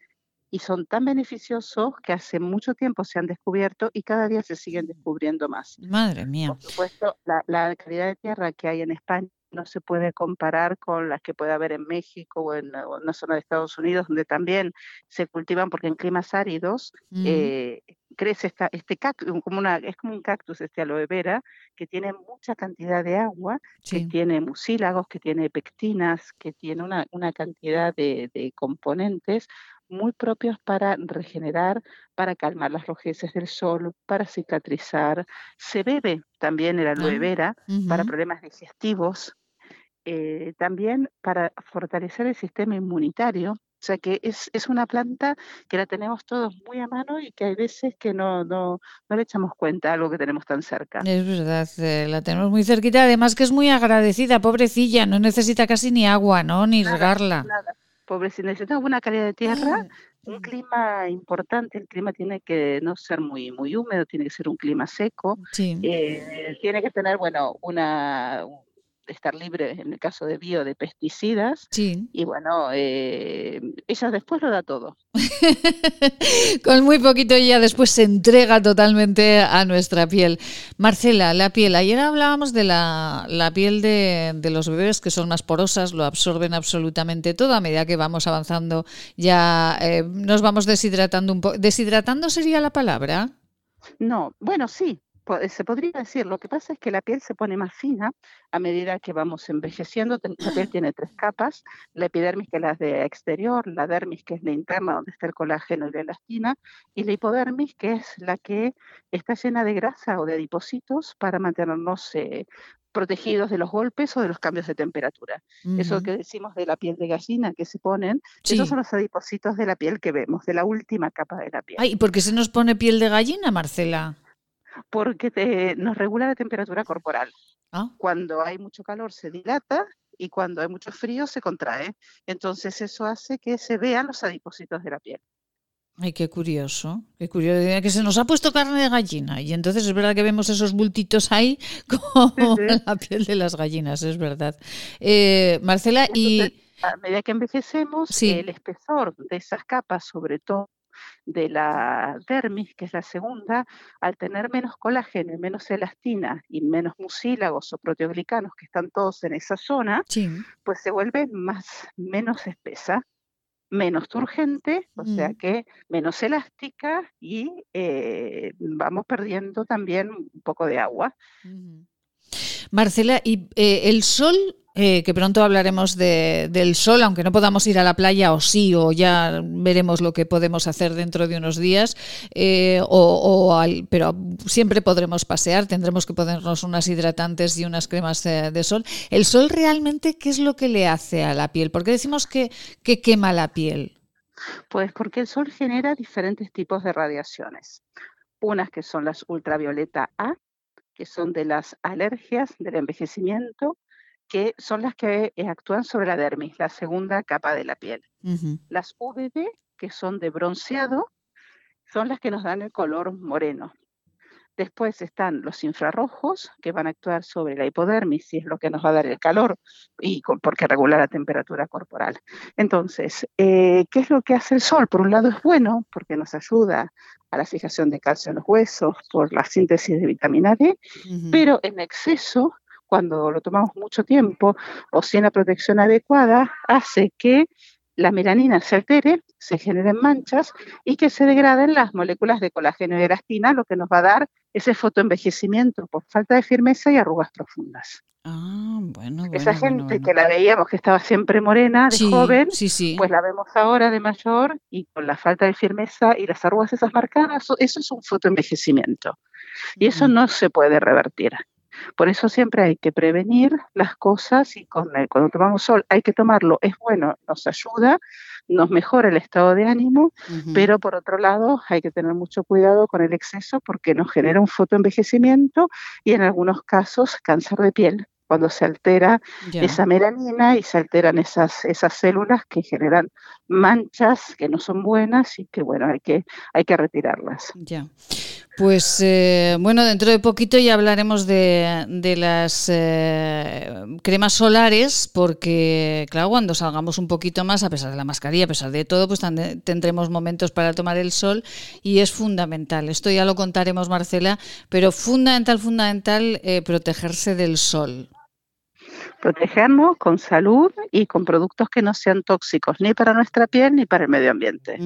y son tan beneficiosos que hace mucho tiempo se han descubierto y cada día se siguen descubriendo más. Madre mía. Por supuesto, la, la calidad de tierra que hay en España no se puede comparar con las que puede haber en México o en, una zona de Estados Unidos, donde también se cultivan, porque en climas áridos eh, crece esta, este cactus, como una, es como un cactus este aloe vera, que tiene mucha cantidad de agua, que tiene mucílagos, que tiene pectinas, que tiene una, una cantidad de, de componentes muy propios para regenerar, para calmar las rojeces del sol, para cicatrizar. Se bebe también el aloe ah, vera para problemas digestivos, eh, también para fortalecer el sistema inmunitario. O sea que es, es, una planta que la tenemos todos muy a mano y que hay veces que no, no, no le echamos cuenta a algo que tenemos tan cerca. Es verdad, eh, la tenemos muy cerquita, además que es muy agradecida, pobrecilla, no necesita casi ni agua, ¿no? Ni regarla pobre, si necesitamos buena calidad de tierra, un clima importante, el clima tiene que no ser muy muy húmedo, tiene que ser un clima seco, eh, tiene que tener, bueno, una, estar libre en el caso de bio de pesticidas. Sí. Y bueno, eh, ella después lo da todo. Con muy poquito ella después se entrega totalmente a nuestra piel. Marcela, la piel. Ayer hablábamos de la, la piel de, de, los bebés que son más porosas, lo absorben absolutamente todo. A medida que vamos avanzando ya eh, nos vamos deshidratando un poco. ¿Deshidratando sería la palabra? No, bueno, sí, se podría decir, lo que pasa es que la piel se pone más fina a medida que vamos envejeciendo. La piel tiene tres capas, la epidermis que es la de exterior, la dermis que es la interna donde está el colágeno y la elastina, y la hipodermis que es la que está llena de grasa o de adipocitos para mantenernos eh, protegidos de los golpes o de los cambios de temperatura. Eso que decimos de la piel de gallina que se ponen, esos son los adipocitos de la piel que vemos, de la última capa de la piel. Ay, ¿y por qué se nos pone piel de gallina, Marcela? Porque te, nos regula la temperatura corporal. Ah. Cuando hay mucho calor se dilata y cuando hay mucho frío se contrae. Entonces eso hace que se vean los adipocitos de la piel. Ay, qué curioso, qué curioso, que se nos ha puesto carne de gallina y entonces es verdad que vemos esos bultitos ahí como la piel de las gallinas, es verdad. Eh, Marcela, y... A medida que envejecemos, el espesor de esas capas, sobre todo de la dermis, que es la segunda, al tener menos colágeno y menos elastina y menos mucílagos o proteoglicanos que están todos en esa zona, pues se vuelve más, menos espesa, menos turgente, o sea que menos elástica y eh, vamos perdiendo también un poco de agua. Marcela, ¿y eh, el sol eh, que pronto hablaremos de, del sol, aunque no podamos ir a la playa o sí, o ya veremos lo que podemos hacer dentro de unos días, eh, o, pero siempre podremos pasear, tendremos que ponernos unas hidratantes y unas cremas de, sol. ¿El sol realmente qué es lo que le hace a la piel? ¿Por qué decimos que quema la piel? Pues porque el sol genera diferentes tipos de radiaciones. Unas que son las ultravioleta A, que son de las alergias, del envejecimiento, que son las que eh, actúan sobre la dermis, la segunda capa de la piel. Las UVB, que son de bronceado, son las que nos dan el color moreno. Después están los infrarrojos, que van a actuar sobre la hipodermis, y es lo que nos va a dar el calor, y porque regula la temperatura corporal. Entonces, eh, ¿qué es lo que hace el sol? Por un lado es bueno, porque nos ayuda a la fijación de calcio en los huesos, por la síntesis de vitamina D, pero en exceso cuando lo tomamos mucho tiempo o sin la protección adecuada, hace que la melanina se altere, se generen manchas y que se degraden las moléculas de colágeno y elastina, lo que nos va a dar ese fotoenvejecimiento por falta de firmeza y arrugas profundas. Ah, bueno, Esa gente que la veíamos que estaba siempre morena, de joven, pues la vemos ahora de mayor y con la falta de firmeza y las arrugas esas marcadas, eso es un fotoenvejecimiento. Y eso no se puede revertir. Por eso siempre hay que prevenir las cosas y con cuando tomamos sol hay que tomarlo, es bueno, nos ayuda, nos mejora el estado de ánimo, pero por otro lado hay que tener mucho cuidado con el exceso porque nos genera un fotoenvejecimiento y en algunos casos cáncer de piel cuando se altera esa melanina y se alteran esas, esas células que generan manchas que no son buenas y que bueno, hay que, hay que retirarlas. Ya. Pues eh, bueno, dentro de poquito ya hablaremos de, las eh, cremas solares, porque claro, cuando salgamos un poquito más, a pesar de la mascarilla, a pesar de todo, pues tendremos momentos para tomar el sol y es fundamental. Esto ya lo contaremos, Marcela, pero fundamental, fundamental eh, protegerse del sol protegernos con salud y con productos que no sean tóxicos ni para nuestra piel ni para el medio ambiente.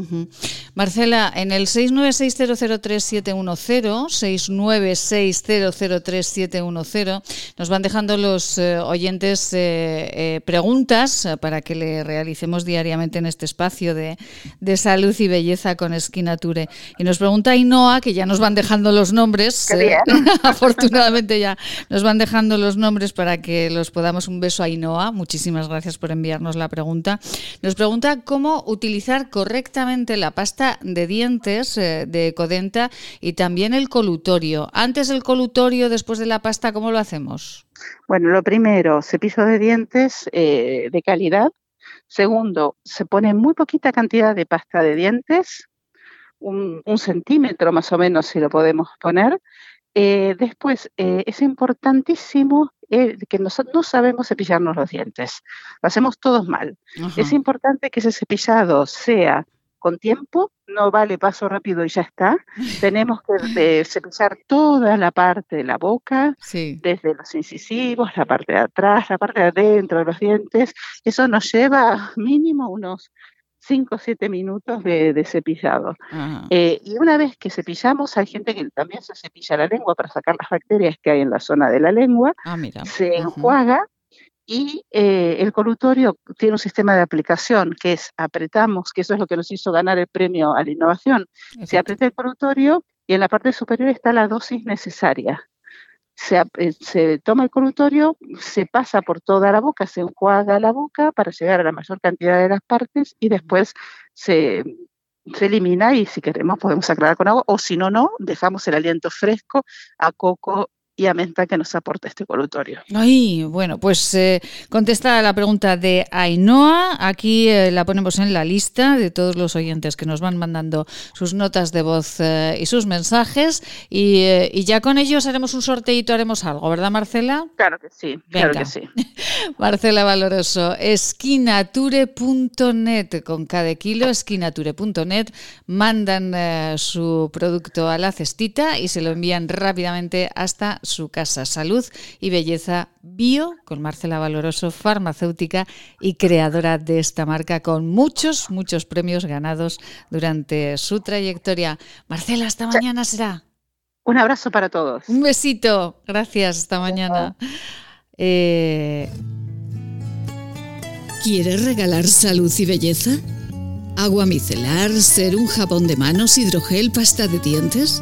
Marcela, en el 696003710, 696003710, nos van dejando los eh, oyentes eh, eh, preguntas para que le realicemos diariamente en este espacio de, de salud y belleza con Esquinature. Y nos pregunta Inoa, que ya nos van dejando los nombres, afortunadamente ya nos van dejando los nombres para que los podamos un beso a Inoa. Muchísimas gracias por enviarnos la pregunta. Nos pregunta cómo utilizar correctamente la pasta de dientes eh, de Codenta y también el colutorio. Antes el colutorio, después de la pasta, ¿cómo lo hacemos? Bueno, lo primero, cepillo de dientes eh, de calidad. Segundo, se pone muy poquita cantidad de pasta de dientes, un, centímetro más o menos si lo podemos poner. Eh, después, es importantísimo que nosotros no sabemos cepillarnos los dientes. Lo hacemos todos mal. Es importante que ese cepillado sea con tiempo, no vale paso rápido y ya está. Tenemos que cepillar toda la parte de la boca, desde los incisivos, la parte de atrás, la parte de adentro de los dientes. Eso nos lleva mínimo unos 5 o 7 minutos de, cepillado. Eh, y una vez que cepillamos, hay gente que también se cepilla la lengua para sacar las bacterias que hay en la zona de la lengua, ah, se enjuaga y eh, el colutorio tiene un sistema de aplicación que es apretamos, que eso es lo que nos hizo ganar el premio a la innovación. Se aprieta el colutorio y en la parte superior está la dosis necesaria se, se, toma el colutorio, se pasa por toda la boca, se enjuaga la boca para llegar a la mayor cantidad de las partes y después se, se elimina y si queremos podemos aclarar con agua o si no, no, dejamos el aliento fresco a coco y a menta que nos aporta este colutorio. Ay, bueno, pues eh, contesta la pregunta de Ainhoa. Aquí eh, la ponemos en la lista de todos los oyentes que nos van mandando sus notas de voz eh, y sus mensajes. Y, ya con ellos haremos un sorteito, haremos algo, ¿verdad, Marcela? Claro que sí, claro que sí. Marcela Valoroso, esquinature.net con cada kilo, esquinature.net, mandan su producto a la cestita y se lo envían rápidamente hasta su casa. Salud y belleza bio con Marcela Valoroso, farmacéutica y creadora de esta marca con muchos, muchos premios ganados durante su trayectoria. Marcela, hasta mañana será. Un abrazo para todos. Un besito. Gracias. Hasta mañana. Eh, ¿Quieres regalar salud y belleza? ¿Agua micelar, ser un jabón de manos, hidrogel, pasta de dientes?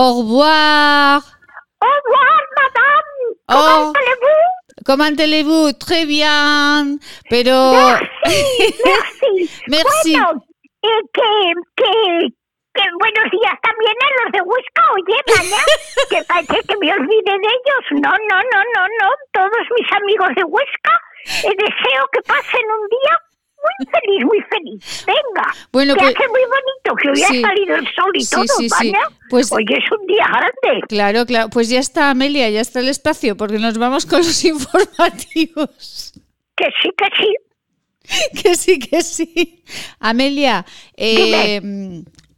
Au revoir. Au revoir, madame. Comment oh. allez-vous Comment allez-vous Très bien. Pero. Merci. merci. merci. Bueno, eh, que, que, que buenos días también a los de Huesca. Oye, mañana, que parece que me olvide de ellos. No, no, no, no, no. Todos mis amigos de Huesca, eh, deseo que pasen un día muy feliz, muy feliz. Venga, bueno, que pues, hace muy bonito, que hoy ha salido el sol y todo, sí, Pues, hoy es un día grande. Claro, claro. Pues ya está, Amelia, ya está el espacio, porque nos vamos con los informativos. Que sí, que sí. que sí, que sí. Amelia, eh,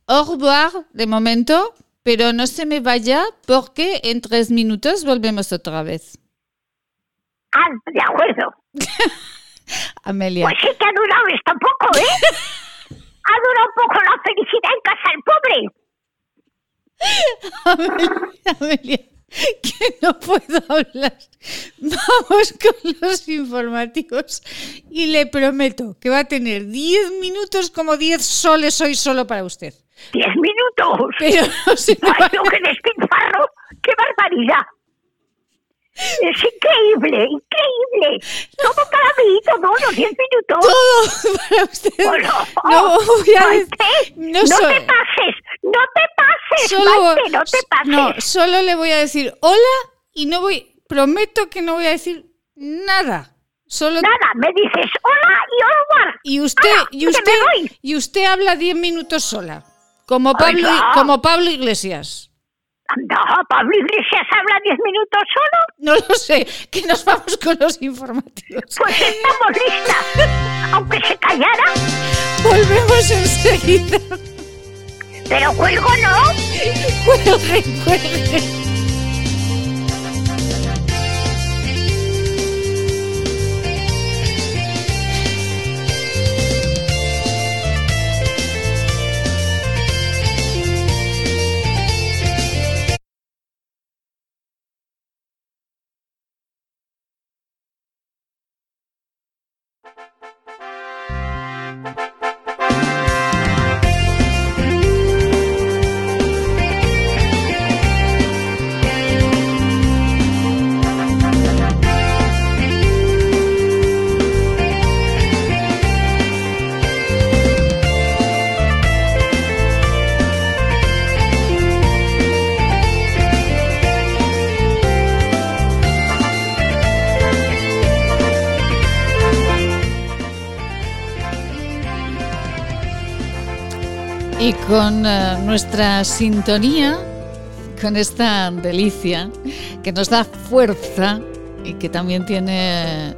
au revoir de momento, pero no se me vaya porque en tres minutos volvemos otra vez. Ah, de acuerdo. Amelia. Pues sí que ha durado esto poco, ¿eh? ha durado un poco la felicidad en casa del pobre. Amelia, Amelia, que no puedo hablar. Vamos con los informativos y le prometo que va a tener 10 minutos como 10 soles hoy solo para usted. ¡10 minutos! Pero no se me va... que vida. Es increíble, increíble. Todo cada minuto, todos los 10 minutos. Todo para usted. Bueno, no voy a Maite, no, no te pases, no te pases, Solo, Maite, no te pases. no, solo le voy a decir hola y no voy, prometo que no voy a decir nada. Solo Nada, me dices hola y revoir. y usted Hala, y usted y usted habla 10 minutos sola, como Pablo no. como Pablo Iglesias. No, Pablo Iglesias habla 10 minutos solo. No lo sé, que nos vamos con los informativos. Pues estamos listas. Aunque se callara, Volvemos enseguida. pero cuelgo no. Cuelgue, cuelgue. Con eh, nuestra sintonía, con esta delicia que nos da fuerza y que también tiene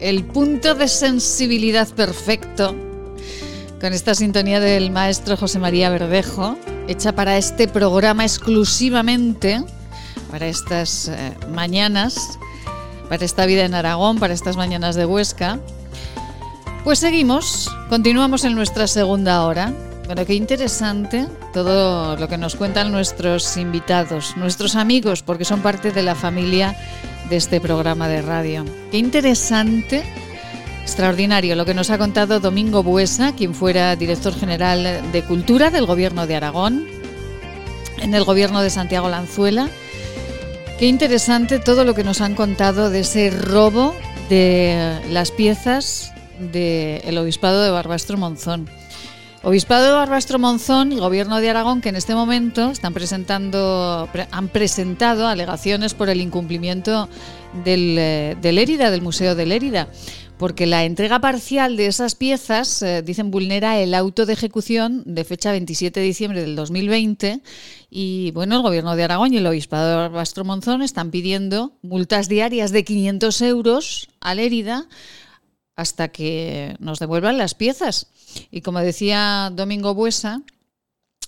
el punto de sensibilidad perfecto, con esta sintonía del maestro José María Verdejo, hecha para este programa exclusivamente, para estas eh, mañanas, para esta vida en Aragón, para estas mañanas de Huesca. Pues seguimos, continuamos en nuestra segunda hora. Bueno, qué interesante todo lo que nos cuentan nuestros invitados, nuestros amigos, porque son parte de la familia de este programa de radio. Qué interesante, extraordinario lo que nos ha contado Domingo Buesa, quien fuera director general de Cultura del Gobierno de Aragón, en el Gobierno de Santiago Lanzuela. Qué interesante todo lo que nos han contado de ese robo de las piezas del Obispado de Barbastro Monzón. Obispado de Barbastro Monzón y Gobierno de Aragón que en este momento están presentando, pre- han presentado alegaciones por el incumplimiento del, eh, de Lérida, del Museo de Lérida, porque la entrega parcial de esas piezas, eh, dicen, vulnera el auto de ejecución de fecha 27 de diciembre del 2020 y bueno, el Gobierno de Aragón y el Obispado de Barbastro Monzón están pidiendo multas diarias de 500 euros a Lérida hasta que nos devuelvan las piezas. Y como decía Domingo Buesa,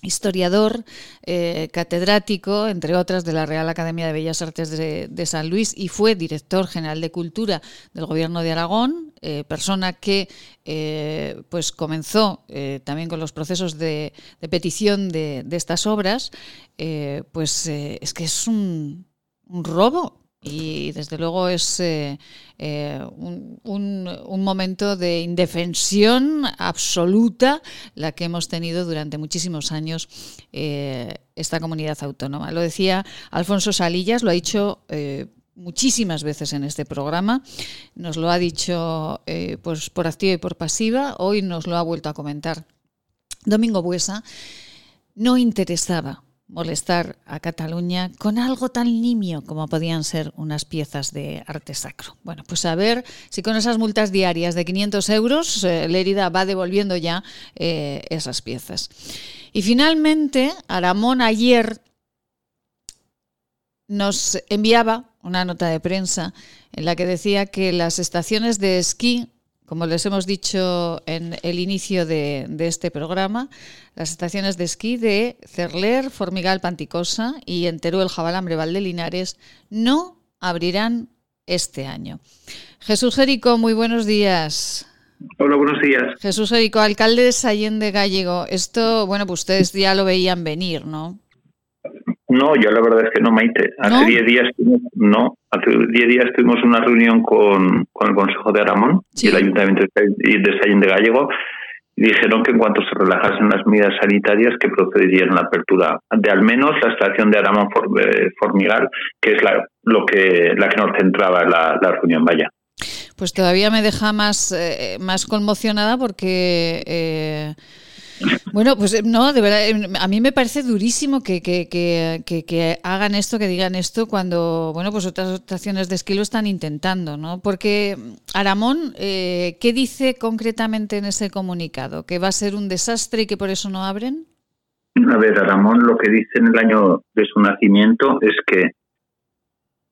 historiador, eh, catedrático, entre otras, de la Real Academia de Bellas Artes de, San Luis y fue director general de Cultura del Gobierno de Aragón, eh, persona que eh, pues comenzó también con los procesos de, petición de, estas obras, pues es que es un robo y desde luego es eh, eh, un, un- momento de indefensión absoluta la que hemos tenido durante muchísimos años eh, esta comunidad autónoma. Lo decía Alfonso Salillas, lo ha dicho muchísimas veces en este programa, nos lo ha dicho eh, pues por activa y por pasiva, hoy nos lo ha vuelto a comentar Domingo Buesa, no interesaba molestar a Cataluña con algo tan nimio como podían ser unas piezas de arte sacro. Bueno, pues a ver si con esas multas diarias de 500 euros eh, Lérida va devolviendo ya eh, esas piezas. Y finalmente, Aramón ayer nos enviaba una nota de prensa en la que decía que las estaciones de esquí, como les hemos dicho en el inicio de, de este programa, las estaciones de esquí de Cerler, Formigal, Panticosa y en Teruel, Jabalambre, Valdelinares no abrirán este año. Jesús Jerico, muy buenos días. Hola, buenos días. Jesús Jerico, alcalde de Sallén de Gallego. Esto, bueno, pues ustedes ya lo veían venir, ¿no? No, yo la verdad es que no, Maite. Hace ¿No? 10 días, tuvimos- no, hace 10 días tuvimos una reunión con, con el Consejo de Aramón y el Ayuntamiento de, Sallén de Gallego dijeron que en cuanto se relajasen las medidas sanitarias que procederían la apertura de al menos la estación de Aramón eh, Formigal, que es la, lo que, la que nos centraba la, la reunión. Vaya. Pues todavía me deja más, eh, más conmocionada porque... Eh, bueno, pues no, de verdad, a mí me parece durísimo que, que, que, hagan esto, que digan esto cuando, bueno, pues otras estaciones de esquí lo están intentando, ¿no? Porque Aramón, eh, ¿qué dice concretamente en ese comunicado? ¿Que va a ser un desastre y que por eso no abren? A ver, Aramón lo que dice en el año de su nacimiento es que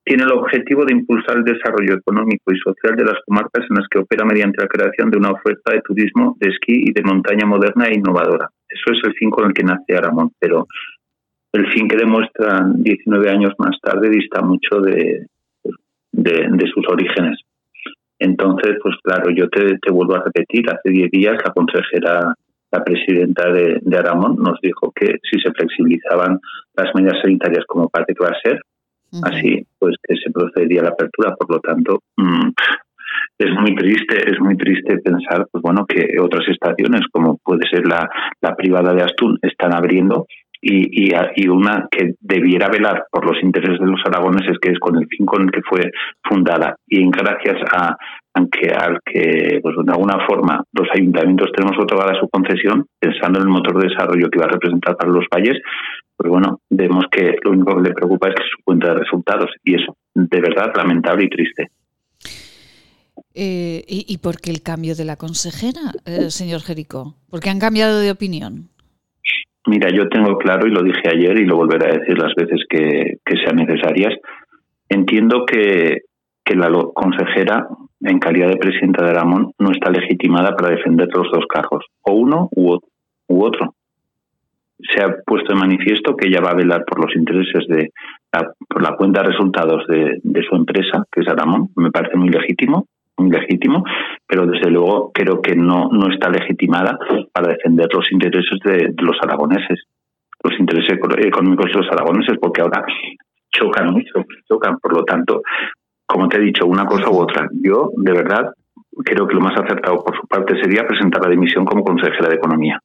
tiene el objetivo de impulsar el desarrollo económico y social de las comarcas en las que opera mediante la creación de una oferta de turismo, de esquí y de montaña moderna e innovadora. Eso es el fin con el que nace Aramón, pero el fin que demuestran 19 años más tarde dista mucho de, de, sus orígenes. Entonces, pues claro, yo te, vuelvo a repetir, hace 10 días la consejera, la presidenta de, de Aramón nos dijo que si se flexibilizaban las medidas sanitarias como parte que va a ser, Así, pues que se procedería a la apertura. Por lo tanto, mm, es muy triste, es muy triste pensar, pues bueno, que otras estaciones, como puede ser la, la privada de Astún, están abriendo y, y, una que debiera velar por los intereses de los aragoneses, que es con el fin con el que fue fundada. Y gracias a, aunque al que, pues de alguna forma, los ayuntamientos tenemos otorgada su concesión, pensando en el motor de desarrollo que va a representar para los valles, pues bueno, vemos que lo único que le preocupa es su cuenta de resultados y eso, de verdad, lamentable y triste. Eh, ¿y, por qué el cambio de la consejera, eh, señor Jerico? ¿Por qué han cambiado de opinión? Mira, yo tengo claro, y lo dije ayer y lo volveré a decir las veces que, sean necesarias, entiendo que, que la consejera, en calidad de presidenta de Ramón, no está legitimada para defender los dos cargos, o uno u, otro. Se ha puesto en manifiesto que ella va a velar por los intereses de la, por la cuenta de resultados de, de su empresa, que es Aramón, me parece muy legítimo, legítimo, pero desde luego creo que no, no está legitimada para defender los intereses de, los aragoneses, los intereses económicos de los aragoneses, porque ahora chocan mucho, chocan. Por lo tanto, como te he dicho, una cosa u otra. Yo, de verdad, creo que lo más acertado por su parte sería presentar la dimisión como consejera de Economía.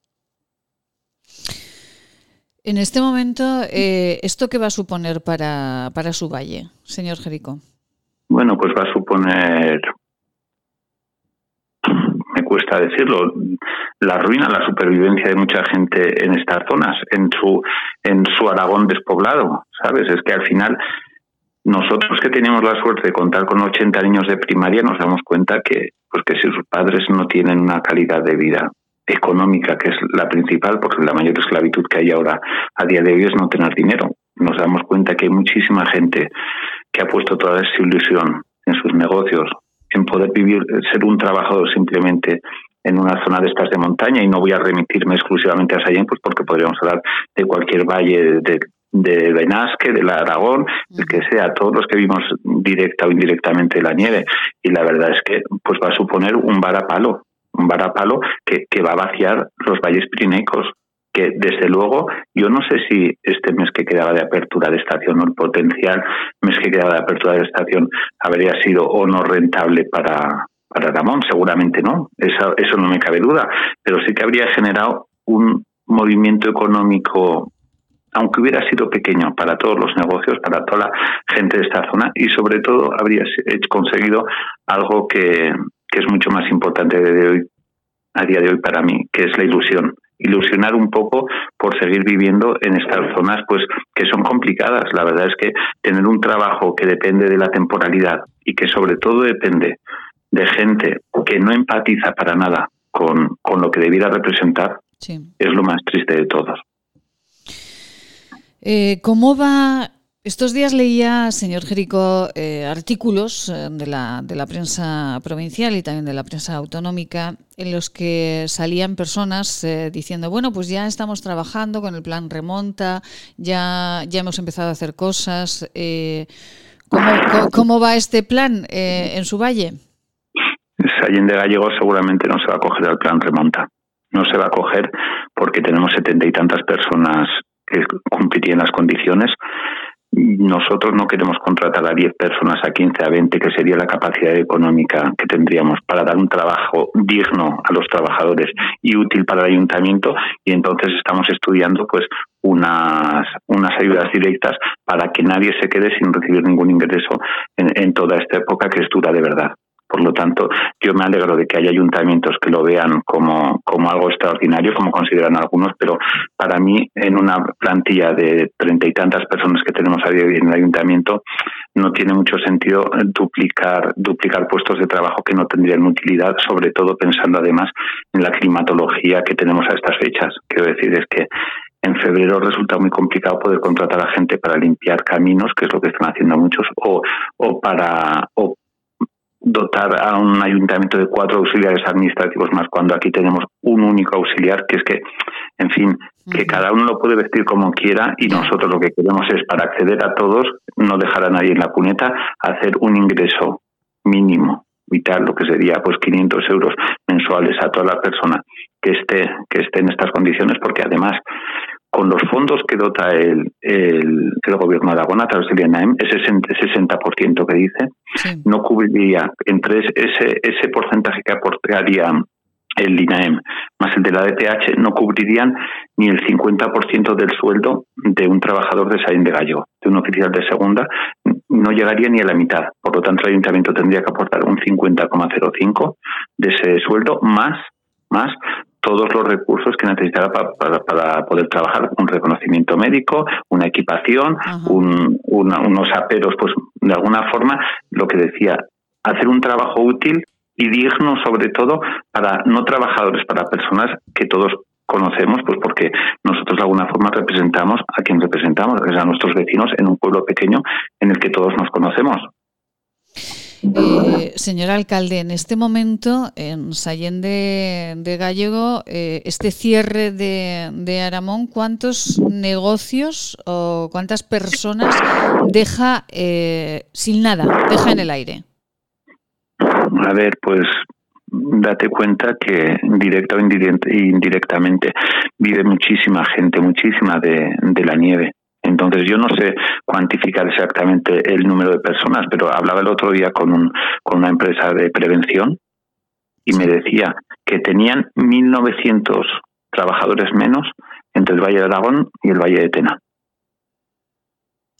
En este momento, eh, ¿esto qué va a suponer para, para su valle, señor Jerico? Bueno, pues va a suponer me cuesta decirlo, la ruina, la supervivencia de mucha gente en estas zonas, en su, en su Aragón despoblado, ¿sabes? Es que al final nosotros que tenemos la suerte de contar con 80 niños de primaria nos damos cuenta que, pues que si sus padres no tienen una calidad de vida económica, que es la principal, porque la mayor esclavitud que hay ahora a día de hoy es no tener dinero. Nos damos cuenta que hay muchísima gente que ha puesto toda esa ilusión en sus negocios, en poder vivir, ser un trabajador simplemente en una zona de estas de montaña y no voy a remitirme exclusivamente a Sallén, pues porque podríamos hablar de cualquier valle de, de Benasque, de la Aragón, el que sea, todos los que vimos directa o indirectamente la nieve. Y la verdad es que pues va a suponer un varapalo, varapalo que, que va a vaciar los valles pirineicos que desde luego yo no sé si este mes que quedaba de apertura de estación o el potencial mes que quedaba de apertura de estación habría sido o no rentable para, para Ramón, seguramente no, eso, eso no me cabe duda, pero sí que habría generado un movimiento económico aunque hubiera sido pequeño para todos los negocios, para toda la gente de esta zona y sobre todo habría conseguido algo que, que es mucho más importante de hoy, a día de hoy para mí, que es la ilusión ilusionar un poco por seguir viviendo en estas zonas pues que son complicadas. La verdad es que tener un trabajo que depende de la temporalidad y que sobre todo depende de gente que no empatiza para nada con, con lo que debiera representar es lo más triste de todos. Eh, ¿Cómo va estos días leía, señor Jerico, eh, artículos eh, de la, de la prensa provincial y también de la prensa autonómica en los que salían personas eh, diciendo, bueno, pues ya estamos trabajando con el plan remonta, ya, ya hemos empezado a hacer cosas. ¿cómo, va este plan en su valle? Allende Gallego seguramente no se va a coger al plan remonta. No se va a coger porque tenemos setenta y tantas personas que cumplirían las condiciones nosotros no queremos contratar a 10 personas, a 15, a 20, que sería la capacidad económica que tendríamos para dar un trabajo digno a los trabajadores y útil para el ayuntamiento y entonces estamos estudiando pues unas, unas ayudas directas para que nadie se quede sin recibir ningún ingreso en toda esta época que es dura de verdad. Por lo tanto, yo me alegro de que haya ayuntamientos que lo vean como, como algo extraordinario, como consideran algunos, pero para mí, en una plantilla de treinta y tantas personas que tenemos a día de hoy en el ayuntamiento, no tiene mucho sentido duplicar, duplicar puestos de trabajo que no tendrían utilidad, sobre todo pensando además en la climatología que tenemos a estas fechas. Quiero decir, es que en febrero resulta muy complicado poder contratar a gente para limpiar caminos, que es lo que están haciendo muchos, o, o para o dotar a un ayuntamiento de cuatro auxiliares administrativos más cuando aquí tenemos un único auxiliar, que es que, en fin, que cada uno lo puede vestir como quiera y nosotros lo que queremos es, para acceder a todos, no dejar a nadie en la cuneta, hacer un ingreso mínimo, vital, lo que sería pues 500 euros mensuales a toda la persona que esté, que esté en estas condiciones, porque además con los fondos que dota el, el, gobierno de Aragón a través del INAEM, ese 60% que dice, no cubriría entre ese, ese porcentaje que aportaría el INAEM más el de la DTH, no cubrirían ni el 50% del sueldo de un trabajador de Saín de Gallo, de un oficial de segunda, no llegaría ni a la mitad. Por lo tanto, el ayuntamiento tendría que aportar un 50,05 de ese sueldo más más todos los recursos que necesitará para, poder trabajar, un reconocimiento médico, una equipación, unos aperos, pues de alguna forma, lo que decía, hacer un trabajo útil y digno sobre todo para no trabajadores, para personas que todos conocemos, pues porque nosotros de alguna forma representamos a quien representamos, a nuestros vecinos en un pueblo pequeño en el que todos nos conocemos. Eh, señor alcalde, en este momento en Sallén de, Gallego, eh, este cierre de, Aramón, ¿cuántos negocios o cuántas personas deja eh, sin nada, deja en el aire? A ver, pues date cuenta que directa o indirectamente vive muchísima gente, muchísima de la nieve. Entonces yo no sé cuantificar exactamente el número de personas, pero hablaba el otro día con, un, con una empresa de prevención y me decía que tenían 1.900 trabajadores menos entre el Valle de Aragón y el Valle de Tena.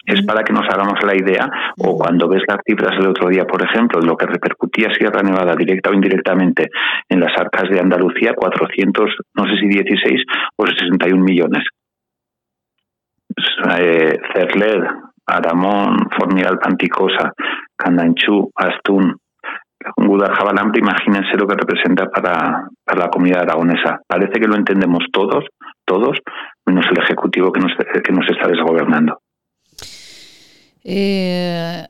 Es para que nos hagamos la idea, o cuando ves las cifras el otro día, por ejemplo, de lo que repercutía Sierra Nevada directa o indirectamente en las arcas de Andalucía, 400, no sé si 16 o 61 millones eh, Cerler, Aramón, Formigal Panticosa, Candanchú, Astún, Guadalajara imagínense lo que representa para, para la comunidad aragonesa. Parece que lo entendemos todos, todos, menos el Ejecutivo que nos, que nos está desgobernando. Eh,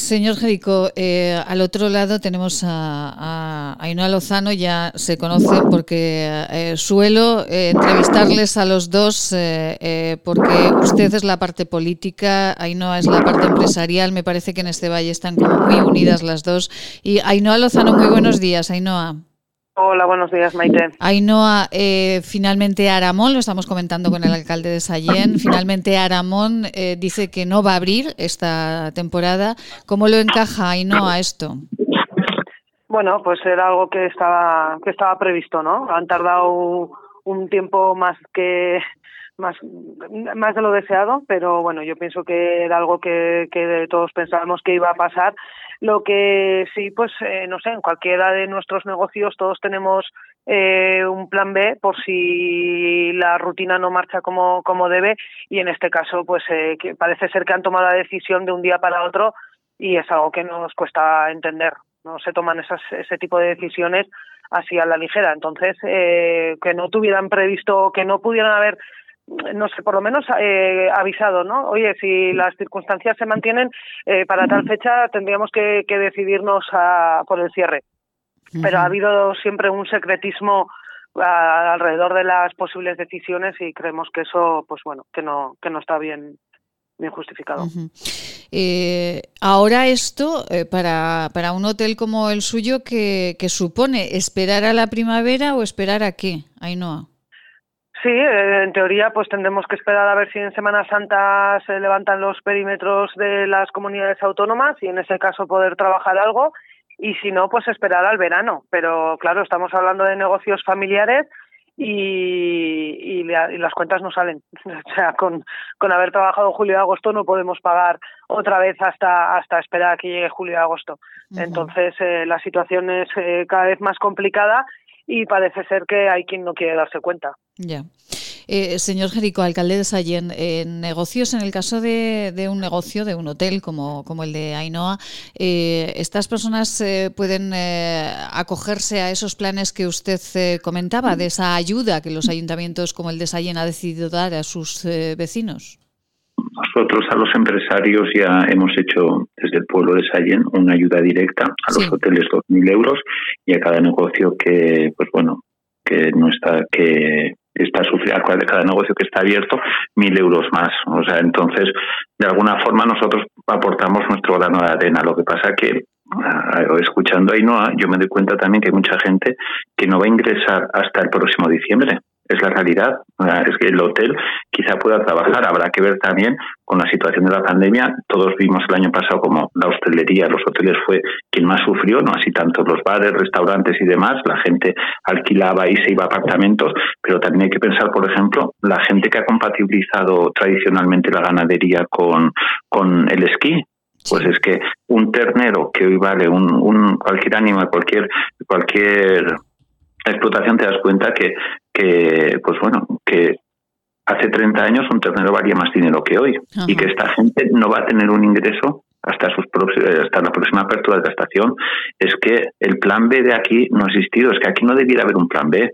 Señor Jerico, eh, al otro lado tenemos a, Ainhoa Lozano, ya se conocen porque eh, suelo eh, entrevistarles a los dos porque usted es la parte política, Ainhoa es la parte empresarial, me parece que en este valle están muy unidas las dos. Y Ainhoa Lozano, muy buenos días, Ainhoa. Hola, buenos días, Maite. Ainhoa, eh, finalmente Aramón, lo estamos comentando con el alcalde de Sallén, finalmente Aramón eh, dice que no va a abrir esta temporada. ¿Cómo lo encaja Ainhoa esto? Bueno, pues era algo que estaba que estaba previsto, ¿no? Han tardado un tiempo más que más más de lo deseado, pero bueno, yo pienso que era algo que, que todos pensábamos que iba a pasar lo que sí, pues eh, no sé, en cualquiera de nuestros negocios todos tenemos eh, un plan B por si la rutina no marcha como, como debe y en este caso pues eh, que parece ser que han tomado la decisión de un día para otro y es algo que nos cuesta entender. No se toman esas, ese tipo de decisiones así a la ligera. Entonces, eh, que no tuvieran previsto, que no pudieran haber no sé, por lo menos eh, avisado, ¿no? Oye, si las circunstancias se mantienen, eh, para tal fecha tendríamos que, decidirnos a, por el cierre. Pero ha habido siempre un secretismo alrededor de las posibles decisiones y creemos que eso, pues bueno, que no, que no está bien bien justificado. Eh, ahora esto, para, para un hotel como el suyo, ¿qué, supone? ¿Esperar a la primavera o esperar a qué, Ainhoa? Sí, eh, en teoría pues tendremos que esperar a ver si en Semana Santa se levantan los perímetros de las comunidades autónomas y en ese caso poder trabajar algo y si no pues esperar al verano. Pero claro, estamos hablando de negocios familiares y, y, las cuentas no salen. O sea, con, con haber trabajado julio y agosto no podemos pagar otra vez hasta, hasta esperar a que llegue julio y agosto. Entonces, eh, la situación es eh, cada vez más complicada y parece ser que hay quien no quiere darse cuenta. Ya. Eh, señor Jerico, alcalde de Sallén, en negocios, en el caso de, de, un negocio, de un hotel como, el de Ainhoa, eh, ¿estas personas eh, pueden eh, acogerse a esos planes que usted eh, comentaba, de esa ayuda que los ayuntamientos como el de Sallén ha decidido dar a sus eh, vecinos? Nosotros a los empresarios ya hemos hecho desde el pueblo de Sallén una ayuda directa a los Sí. hoteles 2.000 euros y a cada negocio que, pues bueno, que no está, que está sufriendo, cada- negocio que está abierto, 1.000 euros más. O sea, entonces, de alguna forma nosotros aportamos nuestro grano de arena. Lo que pasa que escuchando a Ainhoa, yo me doy cuenta también que hay mucha gente que no va a ingresar hasta el próximo diciembre. Es la realidad. Es que el hotel quizá pueda trabajar. Habrá que ver también con la situación de la pandemia. Todos vimos el año pasado como la hostelería, los hoteles fue quien más sufrió, no así tanto los bares, restaurantes y demás. La gente alquilaba y se iba a apartamentos, pero también hay que pensar, por ejemplo, la gente que ha compatibilizado tradicionalmente la ganadería con, con el esquí. Pues es que un ternero que hoy vale un, un cualquier animal, cualquier cualquier explotación te das cuenta que, que pues bueno, que hace 30 años un ternero valía más dinero que hoy y que esta gente no va a tener un ingreso hasta sus eh, hasta la próxima apertura de la estación es que el plan B de aquí no ha existido, es que aquí no debiera haber un plan B.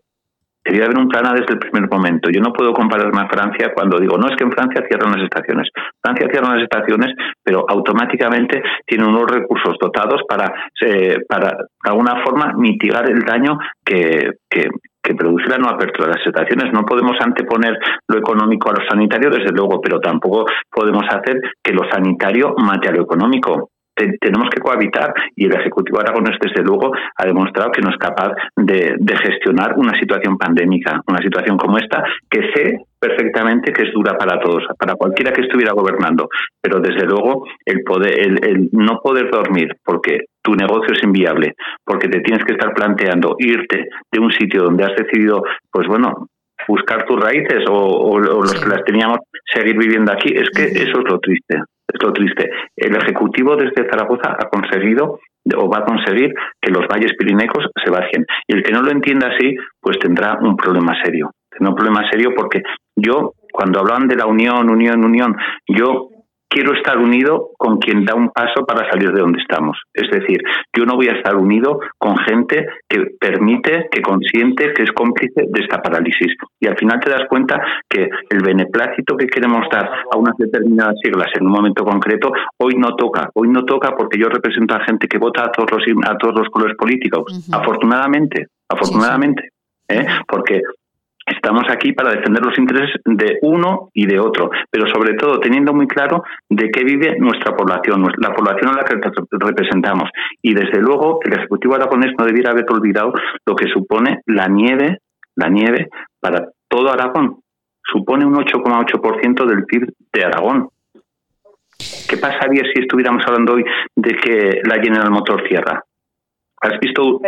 Debería haber un plan desde el primer momento. Yo no puedo compararme a Francia cuando digo, no, es que en Francia cierran las estaciones. Francia cierra las estaciones, pero automáticamente tiene unos recursos dotados para, eh, para de alguna forma, mitigar el daño que, que, que produce la no apertura de las estaciones. No podemos anteponer lo económico a lo sanitario, desde luego, pero tampoco podemos hacer que lo sanitario mate a lo económico te- tenemos que cohabitar y el Ejecutivo aragonés, desde luego, ha demostrado que no es capaz de, de gestionar una situación pandémica, una situación como esta, que sé perfectamente que es dura para todos, para cualquiera que estuviera gobernando, pero desde luego el, poder, el, el no poder dormir porque tu negocio es inviable, porque te tienes que estar planteando irte de un sitio donde has decidido, pues bueno, buscar tus raíces o, o- o los que las teníamos seguir viviendo aquí. Es que eso es lo triste, es lo triste. El Ejecutivo desde Zaragoza ha conseguido o va a conseguir que los valles pirineicos se vacíen. Y el que no lo entienda así, pues tendrá un problema serio. Tendrá un problema serio porque yo, cuando hablan de la unión, unión, unión, yo quiero estar unido con quien da un paso para salir de donde estamos. Es decir, yo no voy a estar unido con gente que permite, que consiente, que es cómplice de esta parálisis. Y al final te das cuenta que el beneplácito que queremos dar a unas determinadas siglas en un momento concreto, hoy no toca. Hoy no toca porque yo represento a gente que vota a todos los, a todos los colores políticos. Afortunadamente, afortunadamente. ¿eh? Porque Estamos aquí para defender los intereses de uno y de otro, pero sobre todo teniendo muy claro de qué vive nuestra población, la población a la que re- representamos. Y desde luego el Ejecutivo aragonés no debiera haber olvidado lo que supone la nieve, la nieve para todo Aragón. Supone un 8,8% del PIB de Aragón. ¿Qué pasaría si estuviéramos hablando hoy de que la General Motor cierra? ¿Has visto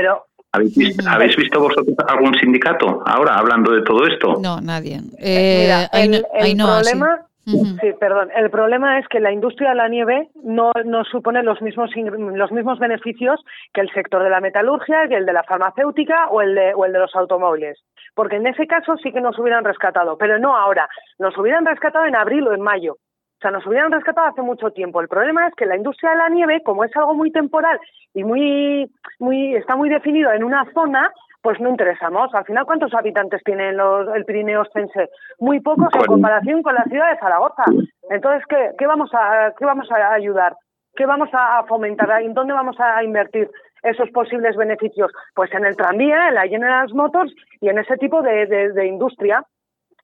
¿Habéis visto, ¿Habéis visto vosotros algún sindicato ahora hablando de todo esto? No, nadie. Eh, Mira, el, problema, sí, perdón, el problema es que la industria de la nieve no, no supone los mismos los mismos beneficios que el sector de la metalurgia, que el de la farmacéutica o el de, o el de los automóviles. Porque en ese caso sí que nos hubieran rescatado, pero no ahora. Nos hubieran rescatado en abril o en mayo. O sea, nos hubieran rescatado hace mucho tiempo. El problema es que la industria de la nieve, como es algo muy temporal y muy, muy, está muy definido en una zona, pues no interesamos. Al final, ¿cuántos habitantes tiene los, el Pirineo Ostense? Muy pocos en comparación con la ciudad de Zaragoza. Entonces, ¿qué, qué vamos a, qué vamos a ayudar? ¿Qué vamos a fomentar? ¿En dónde vamos a invertir esos posibles beneficios? Pues en el tranvía, en la General Motors y en ese tipo de, de- de industria.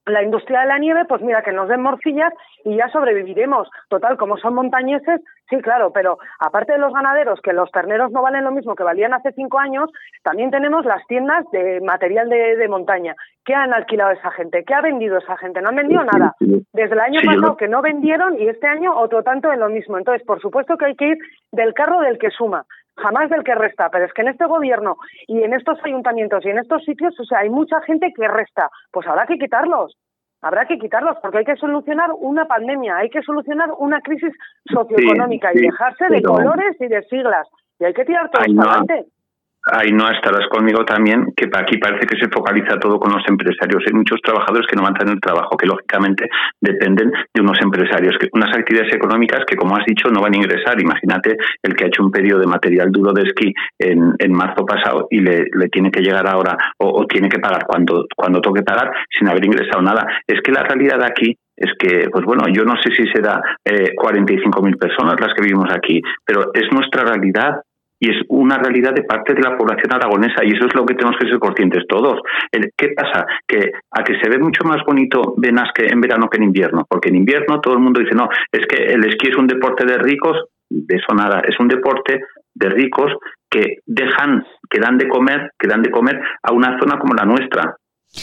La industria de la nieve, pues mira, que nos den morcillas y ya sobreviviremos. Total, como son montañeses, sí, claro, pero aparte de los ganaderos, que los terneros no valen lo mismo que valían hace cinco años, también tenemos las tiendas de material de, montaña. ¿Qué han alquilado esa gente? ¿Qué ha vendido esa gente? No han vendido nada. Desde el año pasado que no vendieron y este año otro tanto en lo mismo. Entonces, por supuesto que hay que ir del carro del que suma jamás del que resta, pero es que en este gobierno y en estos ayuntamientos y en estos sitios, o sea, hay mucha gente que resta, pues habrá que quitarlos, habrá que quitarlos porque hay que solucionar una pandemia, hay que solucionar una crisis socioeconómica y dejarse de colores y de siglas y hay que tirar todo adelante ahí no estarás conmigo también, que aquí parece que se focaliza todo con los empresarios. Hay muchos trabajadores que no van a tener trabajo, que lógicamente dependen de unos empresarios, que unas actividades económicas que, como has dicho, no van a ingresar. Imagínate el que ha hecho un pedido de material duro de esquí en, en marzo pasado y le, tiene que llegar ahora o, tiene que pagar cuando, cuando toque pagar sin haber ingresado nada. Es que la realidad aquí es que, pues bueno, yo no sé si será eh, 45.000 personas las que vivimos aquí, pero es nuestra realidad y es una realidad de parte de la población aragonesa y eso es lo que tenemos que ser conscientes todos. ¿Qué pasa? Que a que se ve mucho más bonito Benasque en verano que en invierno, porque en invierno todo el mundo dice, no, es que el esquí es un deporte de ricos, de eso nada, es un deporte de ricos que dejan, que dan de comer, que dan de comer a una zona como la nuestra,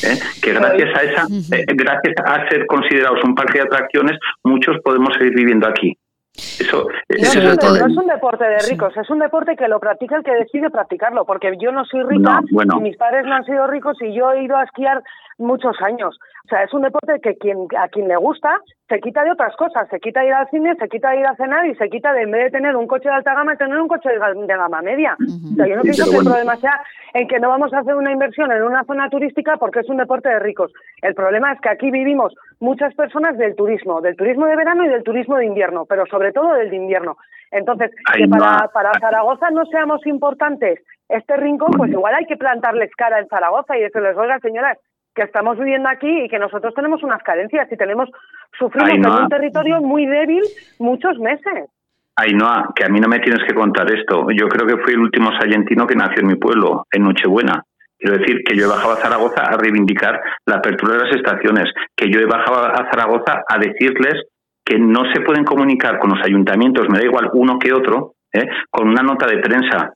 ¿eh? que gracias a esa, eh, gracias a ser considerados un parque de atracciones, muchos podemos seguir viviendo aquí. Eso, no, es un, deporte de ricos, es un deporte que lo practica el que decide practicarlo, porque yo no soy rica, y mis padres no han sido ricos y yo he ido a esquiar muchos años. O sea, es un deporte que quien, a quien le gusta se quita de otras cosas, se quita de ir al cine, se quita de ir a cenar y se quita de, en vez de tener un coche de alta gama, tener un coche de, gama media. O sea, yo no pienso que el problema sea en que no vamos a hacer una inversión en una zona turística porque es un deporte de ricos. El problema es que aquí vivimos muchas personas del turismo, del turismo de verano y del turismo de invierno, pero sobre todo del de invierno. Entonces, que para, para Zaragoza no seamos importantes este rincón, pues igual hay que plantarles cara en Zaragoza y decirles, oiga, señoras, que estamos viviendo aquí y que nosotros tenemos unas carencias y tenemos sufrimos en un territorio muy débil muchos meses. Ainhoa, que a mí no me tienes que contar esto. Yo creo que fui el último sayentino que nació en mi pueblo, en Nochebuena. Quiero decir que yo he bajado a Zaragoza a reivindicar la apertura de las estaciones, que yo he bajado a Zaragoza a decirles que no se pueden comunicar con los ayuntamientos, me da igual uno que otro, ¿eh? con una nota de prensa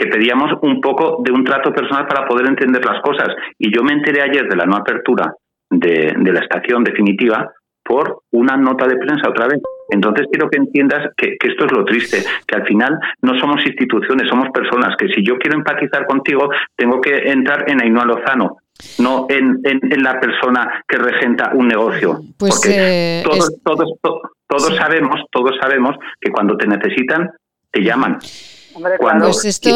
que pedíamos un poco de un trato personal para poder entender las cosas. Y yo me enteré ayer de la no apertura de, la estación definitiva por una nota de prensa otra vez. Entonces quiero que entiendas que, esto es lo triste, que al final no somos instituciones, somos personas, que si yo quiero empatizar contigo, tengo que entrar en Ainhoa Lozano, no en, en, la persona que regenta un negocio. Pues Porque eh, todos, todos, todos sabemos, todos sabemos que cuando te necesitan, te llaman. Cuando, pues esto,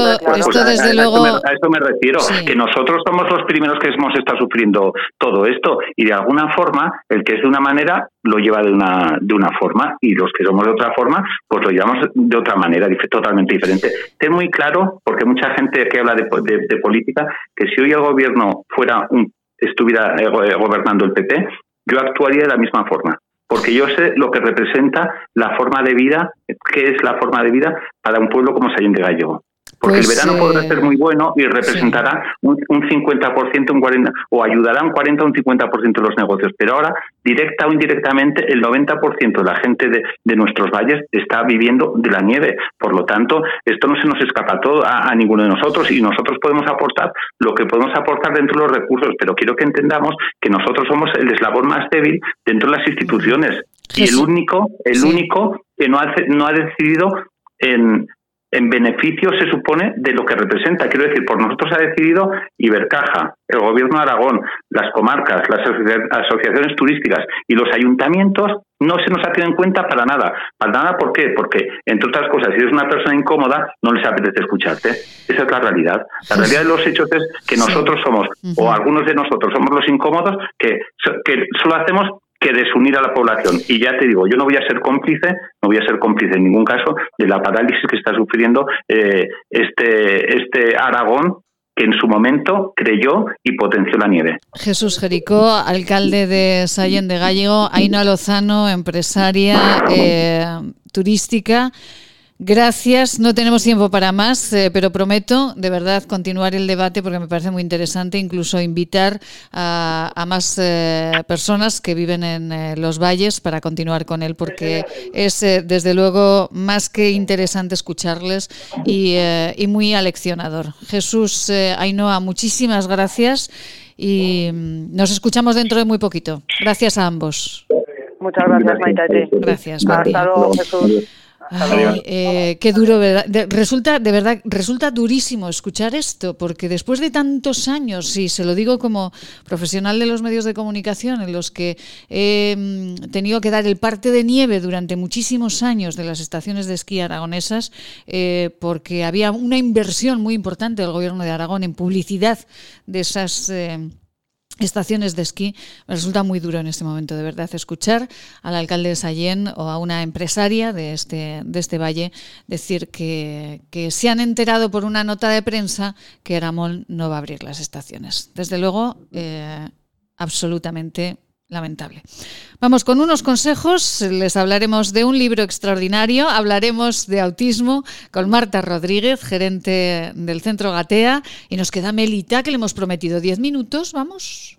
desde a, luego... A esto, me, refiero, que nosotros somos los primeros que hemos estado sufriendo todo esto y de alguna forma el que es de una manera lo lleva de una, de una forma y los que somos de otra forma pues lo llevamos de otra manera, totalmente diferente. Ten muy claro, porque mucha gente que habla de, de, política, que si hoy el gobierno fuera un, estuviera eh, gobernando el PP, yo actuaría de la misma forma porque yo sé lo que representa la forma de vida, qué es la forma de vida para un pueblo como Sayén de Gallego. Porque el pues, verano podrá ser muy bueno y representará un, un, 50%, un 40%, o ayudará un 40 o un 50% de los negocios. Pero ahora, directa o indirectamente, el 90% de la gente de, de, nuestros valles está viviendo de la nieve. Por lo tanto, esto no se nos escapa todo a, a, ninguno de nosotros y nosotros podemos aportar lo que podemos aportar dentro de los recursos. Pero quiero que entendamos que nosotros somos el eslabón más débil dentro de las instituciones. Y el único, el único que no ha, no ha decidido en, en beneficio, se supone, de lo que representa. Quiero decir, por nosotros ha decidido Ibercaja, el Gobierno de Aragón, las comarcas, las asociaciones turísticas y los ayuntamientos no se nos ha tenido en cuenta para nada. ¿Para nada por qué? Porque, entre otras cosas, si eres una persona incómoda, no les apetece escucharte. Esa es la realidad. La realidad de los hechos es que nosotros somos, o algunos de nosotros somos los incómodos, que, que solo hacemos que desunir a la población. Y ya te digo, yo no voy a ser cómplice, no voy a ser cómplice en ningún caso de la parálisis que está sufriendo eh, este, este Aragón que en su momento creyó y potenció la nieve. Jesús Jericó, alcalde de Sallén de Gallego, Aina Lozano, empresaria eh, turística. Gracias, no tenemos tiempo para más, eh, pero prometo de verdad continuar el debate porque me parece muy interesante, incluso invitar a, más eh, personas que viven en eh, los valles para continuar con él, porque es desde luego más que interesante escucharles y, y muy aleccionador. Jesús Ainhoa, muchísimas gracias y mm, nos escuchamos dentro de muy poquito. Gracias a ambos. Muchas gracias, Maite. Gracias. Hasta luego, Jesús. Eh, qué duro, resulta, de verdad, resulta durísimo escuchar esto, porque después de tantos años, y se lo digo como profesional de los medios de comunicación, en los que he mm, tenido que dar el parte de nieve durante muchísimos años de las estaciones de esquí aragonesas, eh, porque había una inversión muy importante del gobierno de Aragón en publicidad de esas. Eh, estaciones de esquí, me resulta muy duro en este momento, de verdad, escuchar al alcalde de Sallén o a una empresaria de este, de este valle decir que, se han enterado por una nota de prensa que Aramón no va a abrir las estaciones. Desde luego, eh, absolutamente lamentable. Vamos con unos consejos, les hablaremos de un libro extraordinario, hablaremos de autismo con Marta Rodríguez, gerente del Centro Gatea, y nos queda Melita, que le hemos prometido 10 minutos, vamos.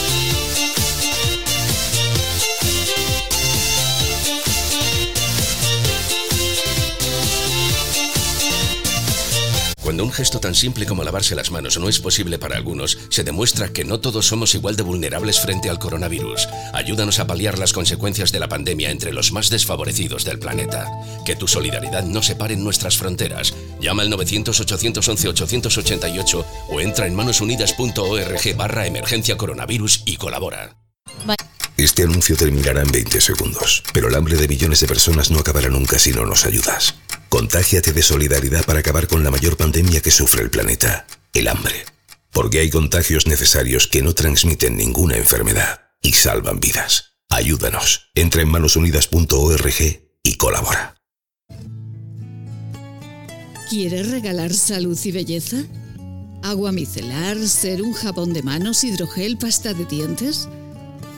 Cuando un gesto tan simple como lavarse las manos no es posible para algunos, se demuestra que no todos somos igual de vulnerables frente al coronavirus. Ayúdanos a paliar las consecuencias de la pandemia entre los más desfavorecidos del planeta. Que tu solidaridad no separe nuestras fronteras. Llama al 900-811-888 o entra en manosunidas.org barra emergencia coronavirus y colabora. Este anuncio terminará en 20 segundos, pero el hambre de millones de personas no acabará nunca si no nos ayudas. Contágiate de solidaridad para acabar con la mayor pandemia que sufre el planeta, el hambre. Porque hay contagios necesarios que no transmiten ninguna enfermedad y salvan vidas. Ayúdanos. Entra en manosunidas.org y colabora. ¿Quieres regalar salud y belleza? ¿Agua micelar, ser un jabón de manos, hidrogel, pasta de dientes?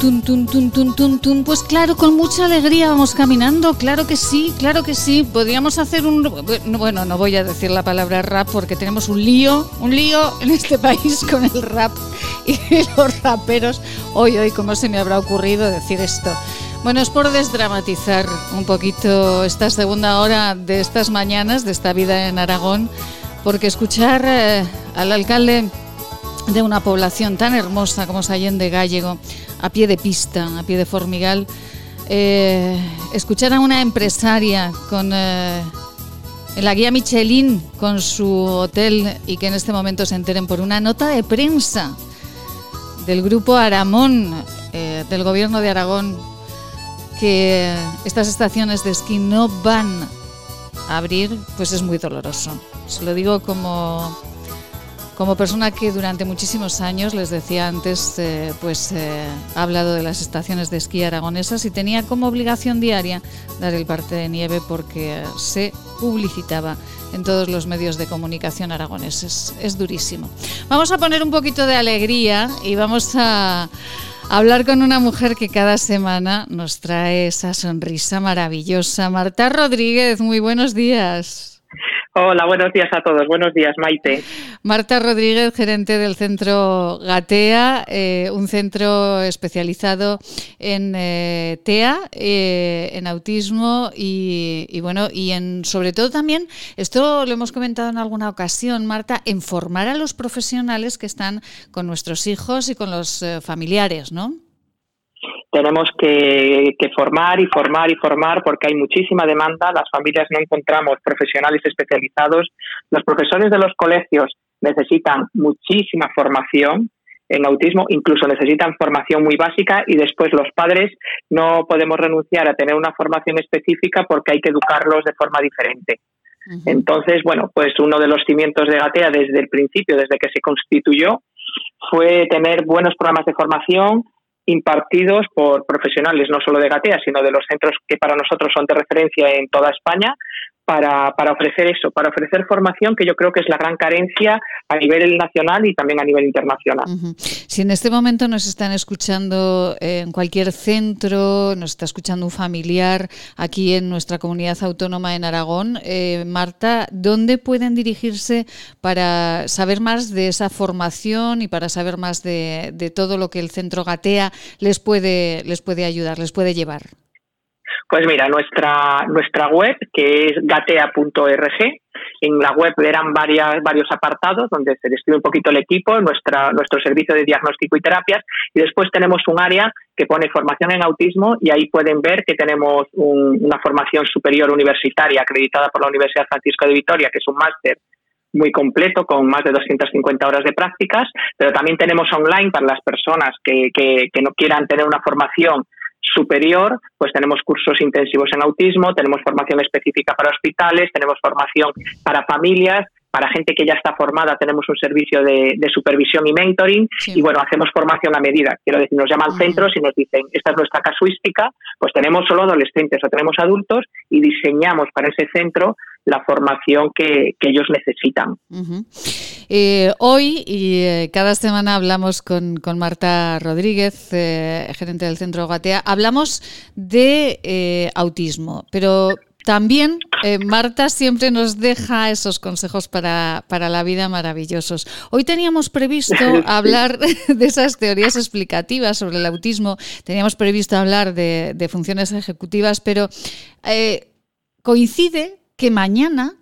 Tun, tun, tun, tun, tun, tun. Pues claro, con mucha alegría vamos caminando, claro que sí, claro que sí. Podríamos hacer un... Bueno, no voy a decir la palabra rap porque tenemos un lío, un lío en este país con el rap y los raperos. Hoy, hoy, ¿cómo se me habrá ocurrido decir esto? Bueno, es por desdramatizar un poquito esta segunda hora de estas mañanas, de esta vida en Aragón, porque escuchar eh, al alcalde de una población tan hermosa como es Allende Gallego, a pie de pista, a pie de formigal, eh, escuchar a una empresaria con eh, en la guía Michelin con su hotel y que en este momento se enteren por una nota de prensa del grupo Aramón, del gobierno de Aragón, que estas estaciones de esquí no van a abrir, pues es muy doloroso. Se lo digo como, como persona que durante muchísimos años, les decía antes, eh, pues eh, ha hablado de las estaciones de esquí aragonesas y tenía como obligación diaria dar el parte de nieve porque se publicitaba en todos los medios de comunicación aragoneses. Es durísimo. Vamos a poner un poquito de alegría y vamos a hablar con una mujer que cada semana nos trae esa sonrisa maravillosa. Marta Rodríguez, muy buenos días. Hola, buenos días a todos. Buenos días, Maite. Marta Rodríguez, gerente del centro Gatea, eh, un centro especializado en eh, TEA, eh, en autismo y, bueno, y en sobre todo también, esto lo hemos comentado en alguna ocasión, Marta, en formar a los profesionales que están con nuestros hijos y con los familiares, ¿no? Tenemos que, formar y formar y formar porque hay muchísima demanda, las familias no encontramos profesionales especializados, los profesores de los colegios necesitan muchísima formación en autismo, incluso necesitan formación muy básica y después los padres no podemos renunciar a tener una formación específica porque hay que educarlos de forma diferente. Entonces, bueno, pues uno de los cimientos de Gatea desde el principio, desde que se constituyó, fue tener buenos programas de formación, impartidos por profesionales no solo de Gatea, sino de los centros que para nosotros son de referencia en toda España, para, para, ofrecer eso, para ofrecer formación que yo creo que es la gran carencia a nivel nacional y también a nivel internacional. Si en este momento nos están escuchando en cualquier centro, nos está escuchando un familiar aquí en nuestra comunidad autónoma en Aragón, eh, Marta, ¿dónde pueden dirigirse para saber más de esa formación y para saber más de, de todo lo que el centro Gatea les puede, les puede ayudar, les puede llevar? Pues mira, nuestra, nuestra web, que es gatea.org, en la web verán varias, varios apartados donde se describe un poquito el equipo, nuestra, nuestro servicio de diagnóstico y terapias, y después tenemos un área que pone formación en autismo y ahí pueden ver que tenemos una formación superior universitaria acreditada por la Universidad Francisco de Vitoria, que es un máster muy completo con más de 250 horas de prácticas, pero también tenemos online para las personas que, que no quieran tener una formación superior, pues tenemos cursos intensivos en autismo, tenemos formación específica para hospitales, tenemos formación para familias, para gente que ya está formada tenemos un servicio de, supervisión y mentoring y bueno, hacemos formación a medida. Quiero decir, nos llaman centros y nos dicen, esta es nuestra casuística, pues tenemos solo adolescentes o tenemos adultos y diseñamos para ese centro la formación que, ellos necesitan. Eh, hoy y eh, cada semana hablamos con, Marta Rodríguez, eh, gerente del Centro Gatea, hablamos de autismo, pero también Marta siempre nos deja esos consejos para, para, la vida maravillosos. Hoy teníamos previsto hablar de esas teorías explicativas sobre el autismo, teníamos previsto hablar de, de funciones ejecutivas, pero coincide que mañana,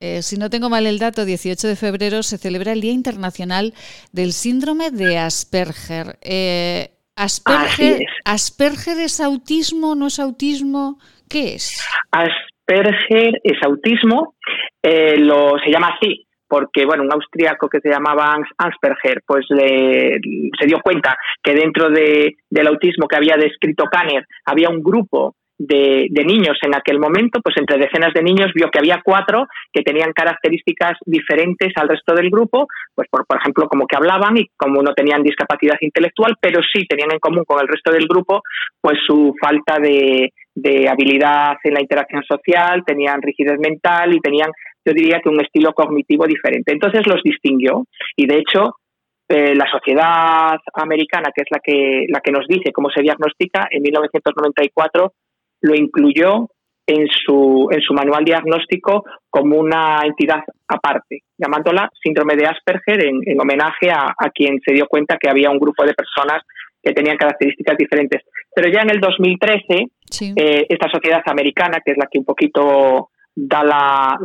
eh, si no tengo mal el dato, 18 de febrero, se celebra el Día Internacional del Síndrome de Asperger. Eh, Asperger, es. ¿Asperger es autismo, no es autismo? ¿Qué es? Asperger es autismo, eh, lo, se llama así porque bueno, un austriaco que se llamaba Asperger, pues se dio cuenta que dentro de, del autismo que había descrito Kanner había un grupo de, niños en aquel momento, pues entre decenas de niños vio que había cuatro que tenían características diferentes al resto del grupo, pues por, por ejemplo como que hablaban y como no tenían discapacidad intelectual, pero sí tenían en común con el resto del grupo pues su falta de, de habilidad en la interacción social, tenían rigidez mental y tenían, yo diría que un estilo cognitivo diferente. Entonces los distinguió y de hecho eh, la sociedad americana, que es la que, la que nos dice cómo se diagnostica, en 1994 lo incluyó en su, en su manual diagnóstico como una entidad aparte, llamándola síndrome de Asperger en, homenaje a, quien se dio cuenta que había un grupo de personas que tenían características diferentes. Pero ya en el 2013, eh, esta sociedad americana, que es la que un poquito da la,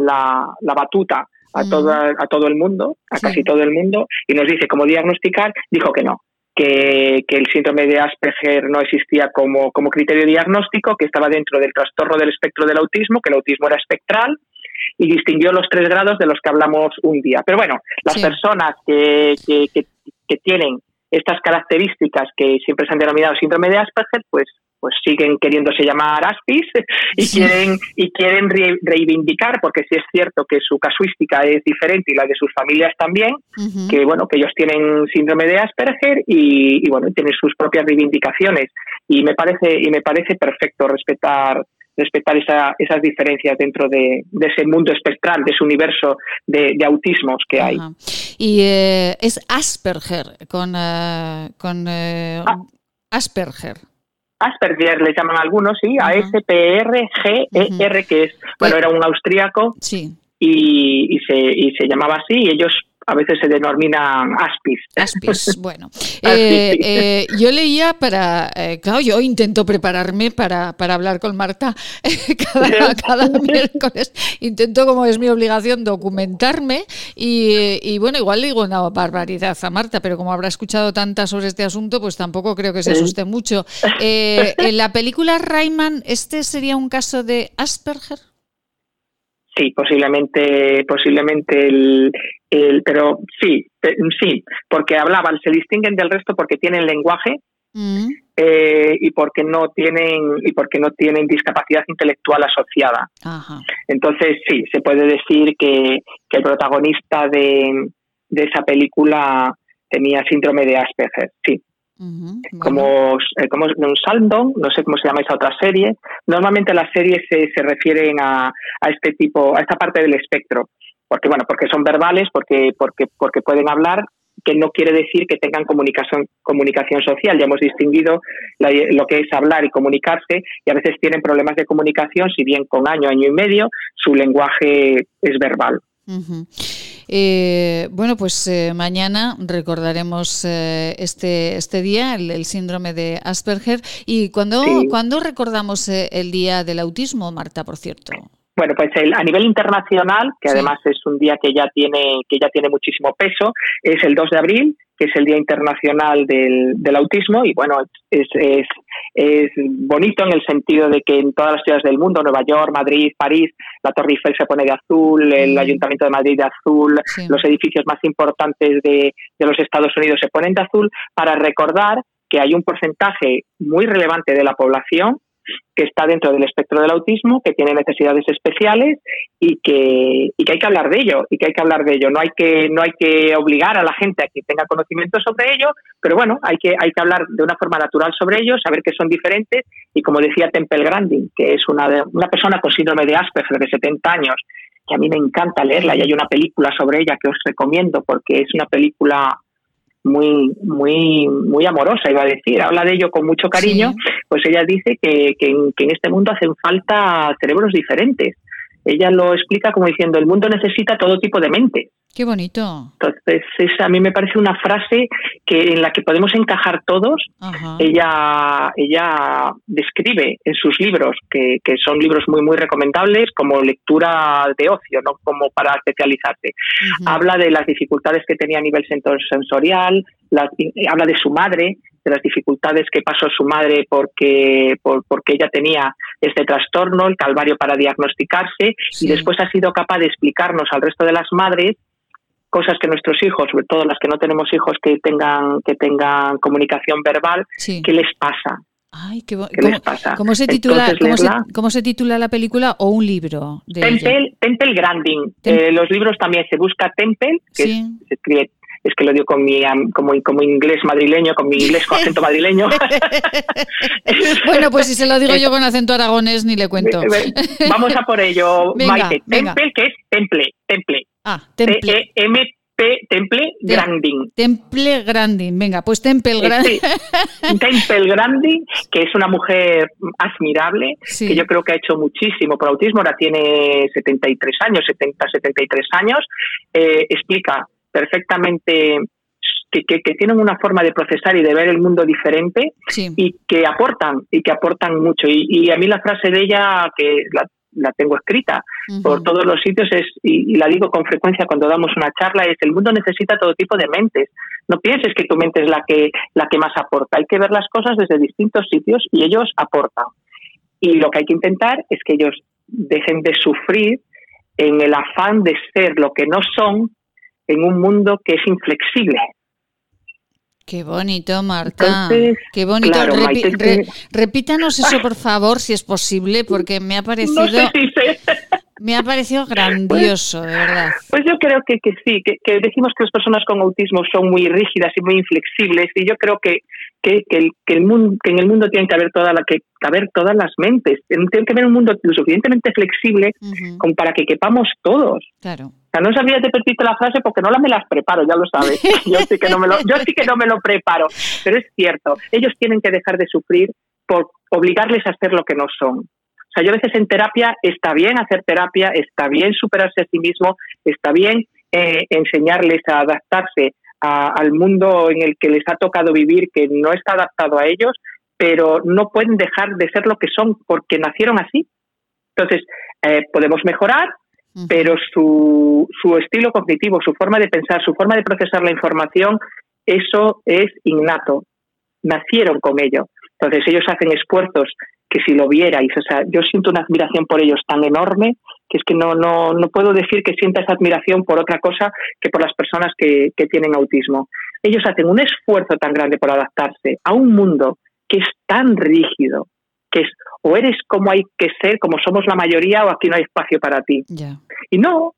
la, batuta a, a todo el mundo, a casi todo el mundo, y nos dice cómo diagnosticar, dijo que no, que, el síndrome de Asperger no existía como, como criterio diagnóstico, que estaba dentro del trastorno del espectro del autismo, que el autismo era espectral, y distinguió los tres grados de los que hablamos un día. Pero bueno, las personas que, que, que, tienen estas características que siempre se han denominado síndrome de Asperger, pues pues siguen queriéndose llamar Aspis y quieren y quieren reivindicar porque sí es cierto que su casuística es diferente y la de sus familias también que bueno que ellos tienen síndrome de Asperger y, bueno tienen sus propias reivindicaciones y me parece y me parece perfecto respetar respetar esas diferencias dentro de, ese mundo espectral, de ese universo de, autismos que hay. Y eh, es Asperger, con, eh, con eh, ah. Asperger. Asperger le llaman algunos, sí, a s p r g e r que es, bueno, pues era un austríaco sí. y, y, se, y se llamaba así, y ellos a veces se denominan aspis. Aspis, bueno. Eh, eh, yo leía para, eh, claro, yo intento prepararme para, para hablar con Marta cada, cada, miércoles. Intento, como es mi obligación, documentarme y, y, bueno, igual le digo una barbaridad a Marta, pero como habrá escuchado tantas sobre este asunto, pues tampoco creo que se asuste mucho. en la película Rayman, ¿este sería un caso de Asperger? Sí, posiblemente, posiblemente el, el, pero sí, sí, porque hablaban, se distinguen del resto porque tienen lenguaje mm. eh, y porque no tienen y porque no tienen discapacidad intelectual asociada. Entonces sí, se puede decir que, que el protagonista de, de esa película tenía síndrome de Asperger, sí como, eh, como un Saldon, no sé cómo se llama esa otra serie. Normalmente las series se, se refieren a, a, este tipo, a esta parte del espectro, porque bueno, porque son verbales, porque, porque, porque pueden hablar, que no quiere decir que tengan comunicación, comunicación social. Ya hemos distinguido lo que es hablar y comunicarse, y a veces tienen problemas de comunicación, si bien con año, año y medio, su lenguaje es verbal. Eh, bueno, pues eh, mañana recordaremos eh, este, este día, el, síndrome de Asperger. ¿Y cuándo, recordamos el Día del Autismo, Marta, por cierto? Bueno, pues a nivel internacional, que además es un día que ya tiene que ya tiene muchísimo peso, es el 2 de abril, que es el Día Internacional del, del Autismo y bueno, es, es, es, bonito en el sentido de que en todas las ciudades del mundo, Nueva York, Madrid, París, la Torre Eiffel se pone de azul, el mm. Ayuntamiento de Madrid de azul, los edificios más importantes de, de los Estados Unidos se ponen de azul para recordar que hay un porcentaje muy relevante de la población que está dentro del espectro del autismo, que tiene necesidades especiales y que, y que hay que hablar de ello, y que hay que hablar de ello. No hay que, no hay que obligar a la gente a que tenga conocimiento sobre ello, pero bueno, hay que, hay que hablar de una forma natural sobre ello, saber que son diferentes, y como decía Temple Grandin, que es una, una persona con síndrome de Asperger de 70 años, que a mí me encanta leerla y hay una película sobre ella que os recomiendo porque es una película muy, muy, muy amorosa, iba a decir, habla de ello con mucho cariño, pues ella dice que, que, en, este mundo hacen falta cerebros diferentes. Ella lo explica como diciendo, el mundo necesita todo tipo de mente. Qué bonito. Entonces, esa a mí me parece una frase que en la que podemos encajar todos. Ella, ella describe en sus libros, que, que, son libros muy, muy recomendables, como lectura de ocio, no como para especializarse. Habla de las dificultades que tenía a nivel sensorial, habla de su madre, de las dificultades que pasó su madre porque, porque ella tenía este trastorno, el calvario para diagnosticarse, y después ha sido capaz de explicarnos al resto de las madres cosas que nuestros hijos, sobre todo las que no tenemos hijos que tengan, que tengan comunicación verbal, ¿qué les pasa? Ay, qué, les pasa? ¿cómo se, titula, ¿cómo, se, titula la película o un libro? De Temple, Temple Granding. Eh, los libros también se busca Temple, que se escribe es que lo digo con mi, como, como inglés madrileño, con mi inglés con acento madrileño. bueno, pues si se lo digo yo con acento aragonés, ni le cuento. Vamos a por ello, Maite. Temple, que es temple, temple. Ah, temple. M Temple Grandin. Temple Grandin, venga, pues Temple Grandin. Temple Grandin, que es una mujer admirable, que yo creo que ha hecho muchísimo por autismo, ahora tiene 73 años, 70, 73 años, eh, explica perfectamente que, que, tienen una forma de procesar y de ver el mundo diferente y que aportan, y que aportan mucho. Y, y, a mí la frase de ella, que la, la tengo escrita por todos los sitios es, y, la digo con frecuencia cuando damos una charla, es el mundo necesita todo tipo de mentes. No pienses que tu mente es la que, la que más aporta. Hay que ver las cosas desde distintos sitios y ellos aportan. Y lo que hay que intentar es que ellos dejen de sufrir en el afán de ser lo que no son en un mundo que es inflexible. Qué bonito, Marta. Qué bonito. repítanos eso, por favor, si es posible, porque me ha parecido. Me ha parecielo grandioso, de verdad. Pues yo creo que, que sí, que, que, decimos que las personas con autismo son muy rígidas y muy inflexibles, y yo creo que, que, que, el, mundo, que en el mundo tiene que haber, toda la, que caber todas las mentes. Tiene que haber un mundo lo suficientemente flexible como para que quepamos todos. Claro no sabía de repite la frase porque no la me las preparo, ya lo sabes. Yo sí que no me lo, yo sí que no me lo preparo, pero es cierto. Ellos tienen que dejar de sufrir por obligarles a hacer lo que no son. O sea, yo a veces en terapia está bien hacer terapia, está bien superarse a sí mismo, está bien eh, enseñarles a adaptarse al mundo en el que les ha tocado vivir, que no está adaptado a ellos, pero no pueden dejar de ser lo que son porque nacieron así. Entonces, eh, podemos mejorar, pero su, su estilo cognitivo, su forma de pensar, su forma de procesar la información, eso es innato. Nacieron con ello. Entonces ellos hacen esfuerzos que si lo vierais, o sea, yo siento una admiración por ellos tan enorme que es que no, no, no puedo decir que sienta esa admiración por otra cosa que por las personas que, que tienen autismo. Ellos hacen un esfuerzo tan grande por adaptarse a un mundo que es tan rígido, que es o eres como hay que ser, como somos la mayoría, o aquí no hay espacio para ti. Y no, o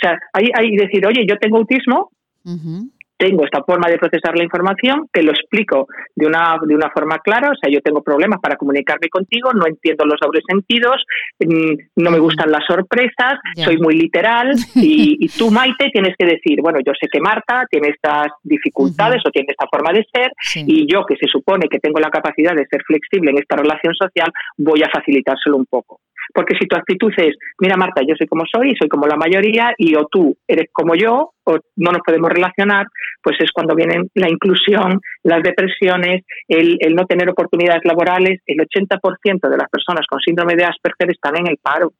sea, hay, hay decir, oye, yo tengo autismo, tengo esta forma de procesar la información, te lo explico de una, de una forma clara, o sea, yo tengo problemas para comunicarme contigo, no entiendo los dobles sentidos, mm, no me gustan las sorpresas, soy muy literal y, tú, Maite, tienes que decir, bueno, yo sé que Marta tiene estas dificultades o tiene esta forma de ser y yo, que se supone que tengo la capacidad de ser flexible en esta relación social, voy a facilitárselo un poco. Porque si tu actitud es, mira Marta, yo soy como soy, soy como la mayoría, y o tú eres como yo, o no nos podemos relacionar, pues es cuando vienen la inclusión, las depresiones, el, no tener oportunidades laborales. El 80% de las personas con síndrome de Asperger están en el paro.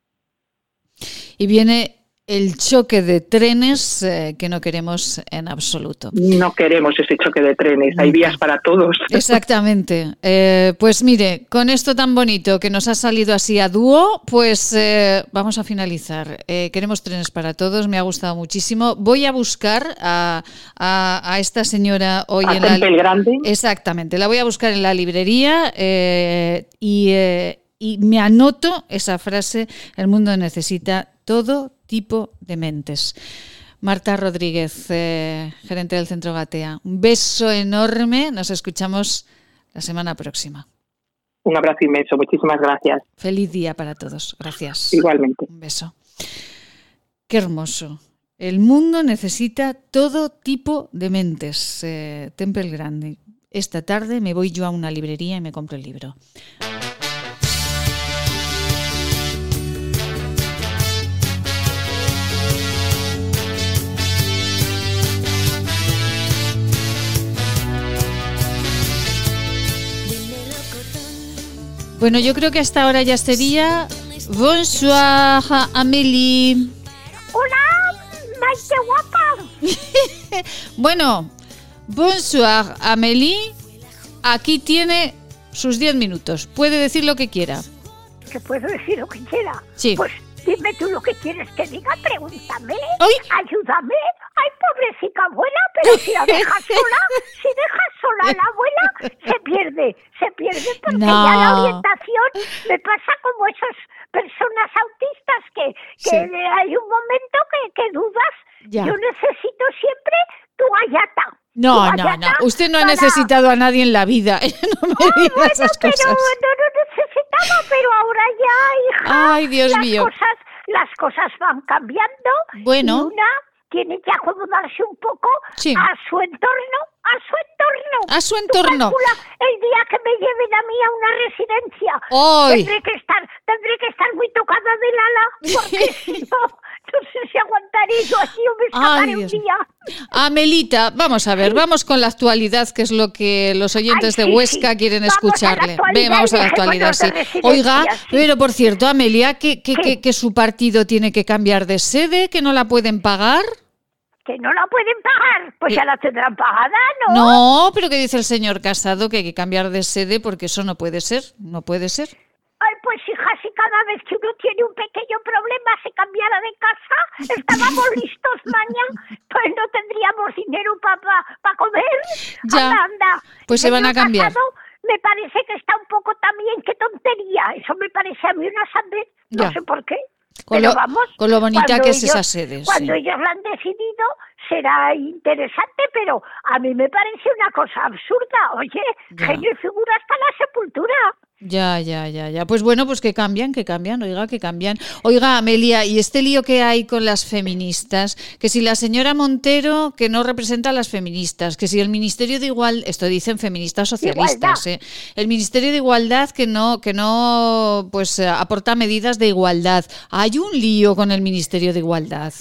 Y viene el choque de trenes eh, que no queremos en absoluto. No queremos ese choque de trenes, hay vías para todos. Exactamente. Eh, pues mire, con esto tan bonito que nos ha salido así a dúo, pues eh, vamos a finalizar. queremos trenes para todos, me ha gustado muchísimo. Voy a buscar a, esta señora hoy en la... Grande. Exactamente, la voy a buscar en la librería y, y me anoto esa frase, el mundo necesita todo tipo de mentes. Marta Rodríguez, eh, gerente del Centro Gatea. Un beso enorme. Nos escuchamos la semana próxima. Un abrazo inmenso. Muchísimas gracias. Feliz día para todos. Gracias. Igualmente. Un beso. Qué hermoso. El mundo necesita todo tipo de mentes. Eh, Temple Grande. Esta tarde me voy yo a una librería y me compro el libro. Bueno, yo creo que hasta ahora ya sería. Bonsoir, Amélie. Hola, Maite guapa. bueno, bonsoir, Amélie. Aquí tiene sus 10 minutos. Puede decir lo que quiera. ¿Que puedo decir lo que quiera? Sí. Pues dime tú lo que quieres que diga, pregúntame, ayúdame. Ay, pobrecita abuela, pero si la dejas sola, si dejas sola a la abuela, se pierde, se pierde porque ya la orientación me pasa como esas personas autistas que, que hay un momento que, que dudas. Yo necesito siempre tu gallata. No, no, no. Usted no ha necesitado a nadie en la vida. no me diga esas pero cosas. no pero ahora ya, hija. Ay, Dios las mío. Cosas, las cosas van cambiando. Bueno. Y una tiene que acomodarse un poco Sí. a su entorno, a su entorno. A su entorno. el día que me lleven a mí a una residencia, ¡Ay! tendré que estar, tendré que estar muy tocada del ala, porque si no, no sé si aguantaré yo así o me escaparé Ay, un día. Amelita, vamos a ver, vamos con la actualidad, que es lo que los oyentes Ay, de Huesca sí. quieren Vamos escucharle. actualidad Ve, vamos a la actualidad, sí. Oiga, pero por cierto, Amelia, que, que, que, que su partido tiene que cambiar de sede, que no la pueden pagar. Que no la pueden pagar, pues ya la tendrán pagada, ¿no? No, pero que dice el señor Casado que hay que cambiar de sede porque eso no puede ser, no puede ser. Ay, pues hija, si cada vez que uno tiene un pequeño problema se cambiara de casa, estábamos listos mañana, pues no tendríamos dinero para comer. Ya. Anda, anda. Pues se van a cambiar. Casado, me parece que está un poco también, qué tontería. Eso me parece a mí una sandez, no Ya. sé por qué. Con Pero lo- vamos, con lo bonita que es ellos- esa sede, Cuando sí. ellos lo han decidido, será interesante, pero a mí me parece una cosa absurda. Oye, Ya. genio y figura hasta la sepultura. Ya, ya, ya, ya. Pues bueno, pues que cambian, que cambian, oiga, que cambian. Oiga, Amelia, y este lío que hay con las feministas, que si la señora Montero, que no representa a las feministas, que si el Ministerio de Igual, esto dicen feministas socialistas, ¿eh? el Ministerio de Igualdad que no, que no, pues eh, aporta medidas de igualdad. Hay un lío con el Ministerio de Igualdad.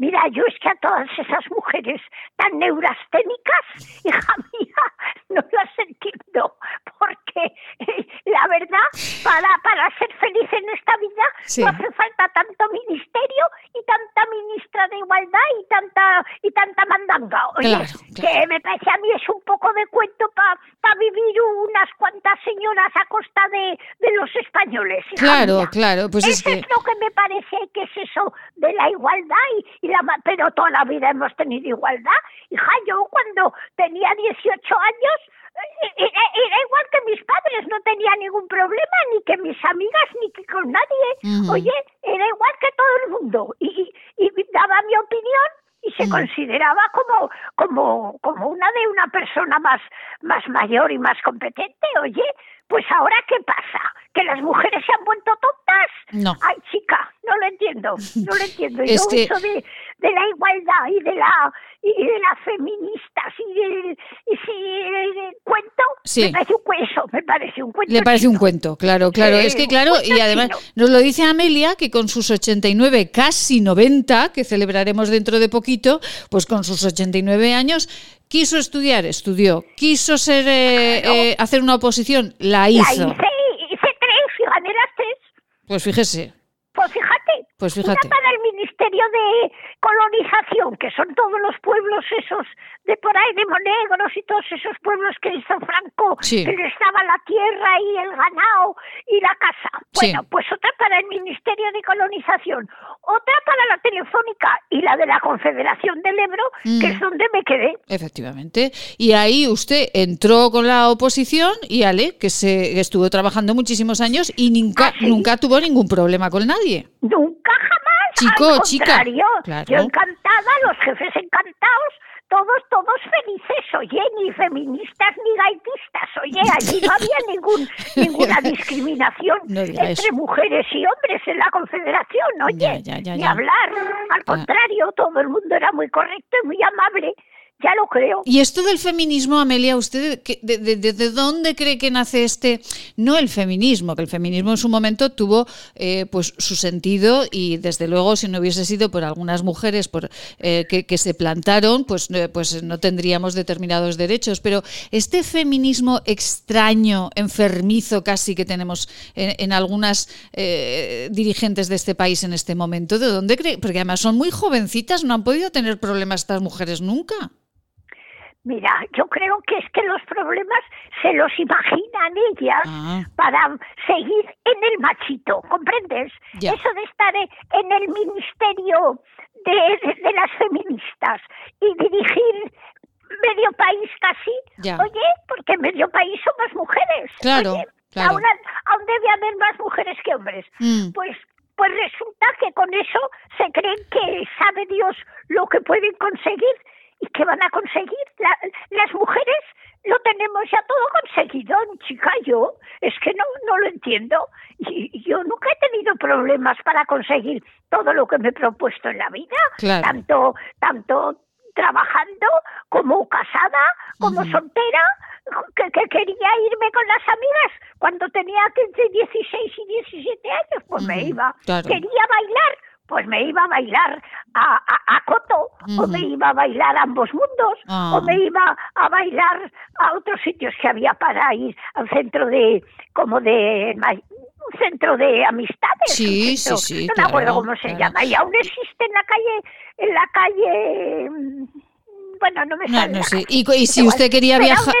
Mira, yo es que a todas esas mujeres tan neurasténicas, hija mía, no las entiendo, porque eh, la verdad, para, para ser feliz en esta vida, Sí. no hace falta tanto ministerio y tanta ministra de igualdad y tanta y tanta mandanga. Oye, Claro, que me parece a mí es un poco de cuento para vivir unas cuantas señoras a costa de, de los españoles. Claro, mía. claro, pues es Eso que... es lo que me parece que es eso de la igualdad y, y pero toda la vida hemos tenido igualdad. Hija, yo cuando tenía 18 años eh, era, era igual que mis padres, no tenía ningún problema, ni que mis amigas, ni que con nadie. Oye, era igual que todo el mundo. Y, y, y daba mi opinión y se consideraba como, como, como una de una persona más, más mayor y más competente. Oye, pues ahora qué pasa? ¿Que las mujeres se han vuelto tontas? No. Ay, chica, no lo entiendo, no lo entiendo. Yo que- eso de, de la igualdad y de la y de las feministas y del y si el, cuento Sí. me parece un cuento, me parece un cuento. Le parece un cuento, claro, claro. Es que claro, y además chino. nos lo dice Amelia, que con sus 89, casi 90, que celebraremos dentro de poquito, pues con sus 89 años, quiso estudiar, estudió, quiso ser eh, eh, hacer una oposición, la La hizo. hice, hice tres y gané las tres. Pues fíjese, Pues fíjate. Pues fíjate. Una para el Ministerio de Colonización, que son todos los pueblos esos de por ahí, de Monegros y todos esos pueblos que hizo Franco, Sí. que daba la tierra y el ganado y la casa. Sí. Bueno, pues otra para el Ministerio de Colonización, otra para la Telefónica y la de la Confederación del Ebro, que Mm. es donde me quedé. efectivamente. Y ahí usted entró con la oposición y Ale, que se estuvo trabajando muchísimos años y nunca, nunca tuvo ningún problema con nadie. Nunca jamás. Chico, al chica. Claro. Yo encantada, los jefes encantados, todos, todos felices, oye, ni feministas ni gaitistas, oye, allí no había ningún, ninguna discriminación No entre eso. mujeres y hombres en la confederación, oye, Ya, ya, ya, ni hablar, al contrario, todo el mundo era muy correcto y muy amable, ya lo creo. Y esto del feminismo, Amelia, ¿usted de, de- de- de dónde cree que nace este? No el feminismo, que el feminismo en su momento tuvo eh, pues su sentido y desde luego si no hubiese sido por algunas mujeres por, eh, que, que se plantaron, pues, eh, pues no tendríamos determinados derechos. Pero este feminismo extraño, enfermizo casi que tenemos en, en algunas eh, dirigentes de este país en este momento, ¿de dónde cree? Porque además son muy jovencitas, no han podido tener problemas estas mujeres nunca. Mira, yo creo que es que los problemas se los imaginan ellas Ah. para seguir en el machito, ¿comprendes? Eso de estar en el ministerio de, de- de las feministas y dirigir medio país casi, oye, porque medio país somos mujeres. Claro, oye, claro. Aún, aún debe haber más mujeres que hombres. Mm. Pues pues resulta que con eso se creen que sabe Dios lo que pueden conseguir ¿Y qué van a conseguir? las mujeres lo tenemos ya todo conseguido, chica, yo es que no, no lo entiendo. Y, yo nunca he tenido problemas para conseguir todo lo que me he propuesto en la vida, tanto, tanto trabajando como casada, como soltera, que, quería irme con las amigas cuando tenía entre 16 y 17 años, pues me iba. Quería bailar, pues me iba a bailar a, a, Coto, o me iba a bailar a ambos mundos, o ah. me iba a bailar a otros sitios que había para ir al centro de, como de, un centro de amistades. Sí, sí, sí. No me acuerdo cómo se llama, y aún existe en la calle, en la calle bueno, no me sale. No. Y, si usted quería viajar.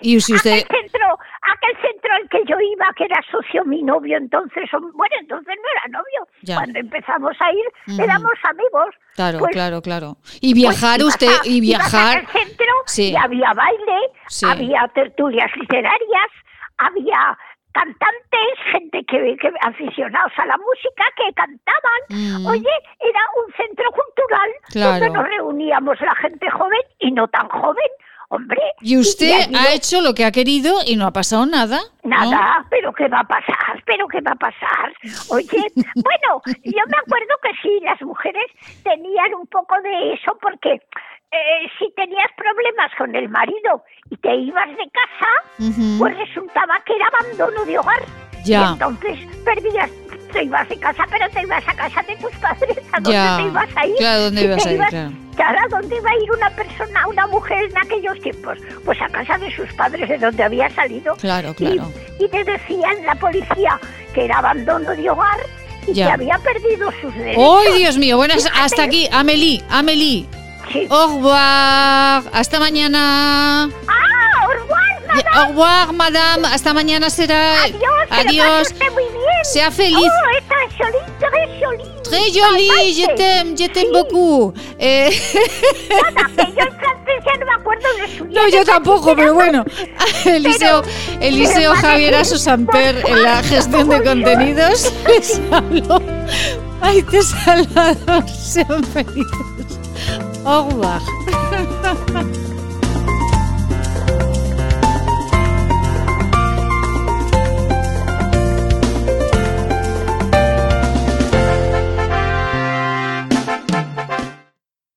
Y si usted. Aquel centro, aquel centro al que yo iba, que era socio mi novio, entonces, bueno, entonces no era novio. Cuando empezamos a ir, éramos amigos. Claro, pues, claro, claro. Y viajar pues, usted, y viajar. Centro, y había baile, había tertulias literarias, había cantantes, gente que, que, aficionados a la música que cantaban. Mm. Oye, era un centro cultural donde nos reuníamos la gente joven y no tan joven. Hombre. Y usted ha hecho lo que ha querido y no ha pasado nada. Nada, pero ¿qué va a pasar? ¿Pero qué va a pasar? Oye, bueno, yo me acuerdo que sí, las mujeres tenían un poco de eso porque eh, si tenías problemas con el marido y te ibas de casa, pues resultaba que era abandono de hogar. Ya. entonces perdías, te ibas de casa, pero te ibas a casa de tus padres. ¿A dónde te ibas a ir? Claro, ¿dónde ibas a ir? Claro. ¿a dónde iba a ir una persona, una mujer en aquellos tiempos? Pues a casa de sus padres, de donde había salido. Claro, claro. Y, te decían la policía que era abandono de hogar y que había perdido sus derechos. ¡Ay, Dios mío! Bueno, hasta aquí, Amelie, Amelie. Au revoir. Hasta mañana. Ah, au revoir, madame. Au revoir, madame. Hasta mañana será. Adiós. Adiós. Que muy bien. Sea feliz. Oh, está très jolie. Je t'aime, je t'aime beaucoup. Eh... Nada, yo en francés ya no me acuerdo de su No, yo tampoco, pero bueno. Eliseo, Eliseo Javier Aso Samper en la gestión de contenidos. Les hablo. Ay, te Salvador. Sean felices. Au revoir.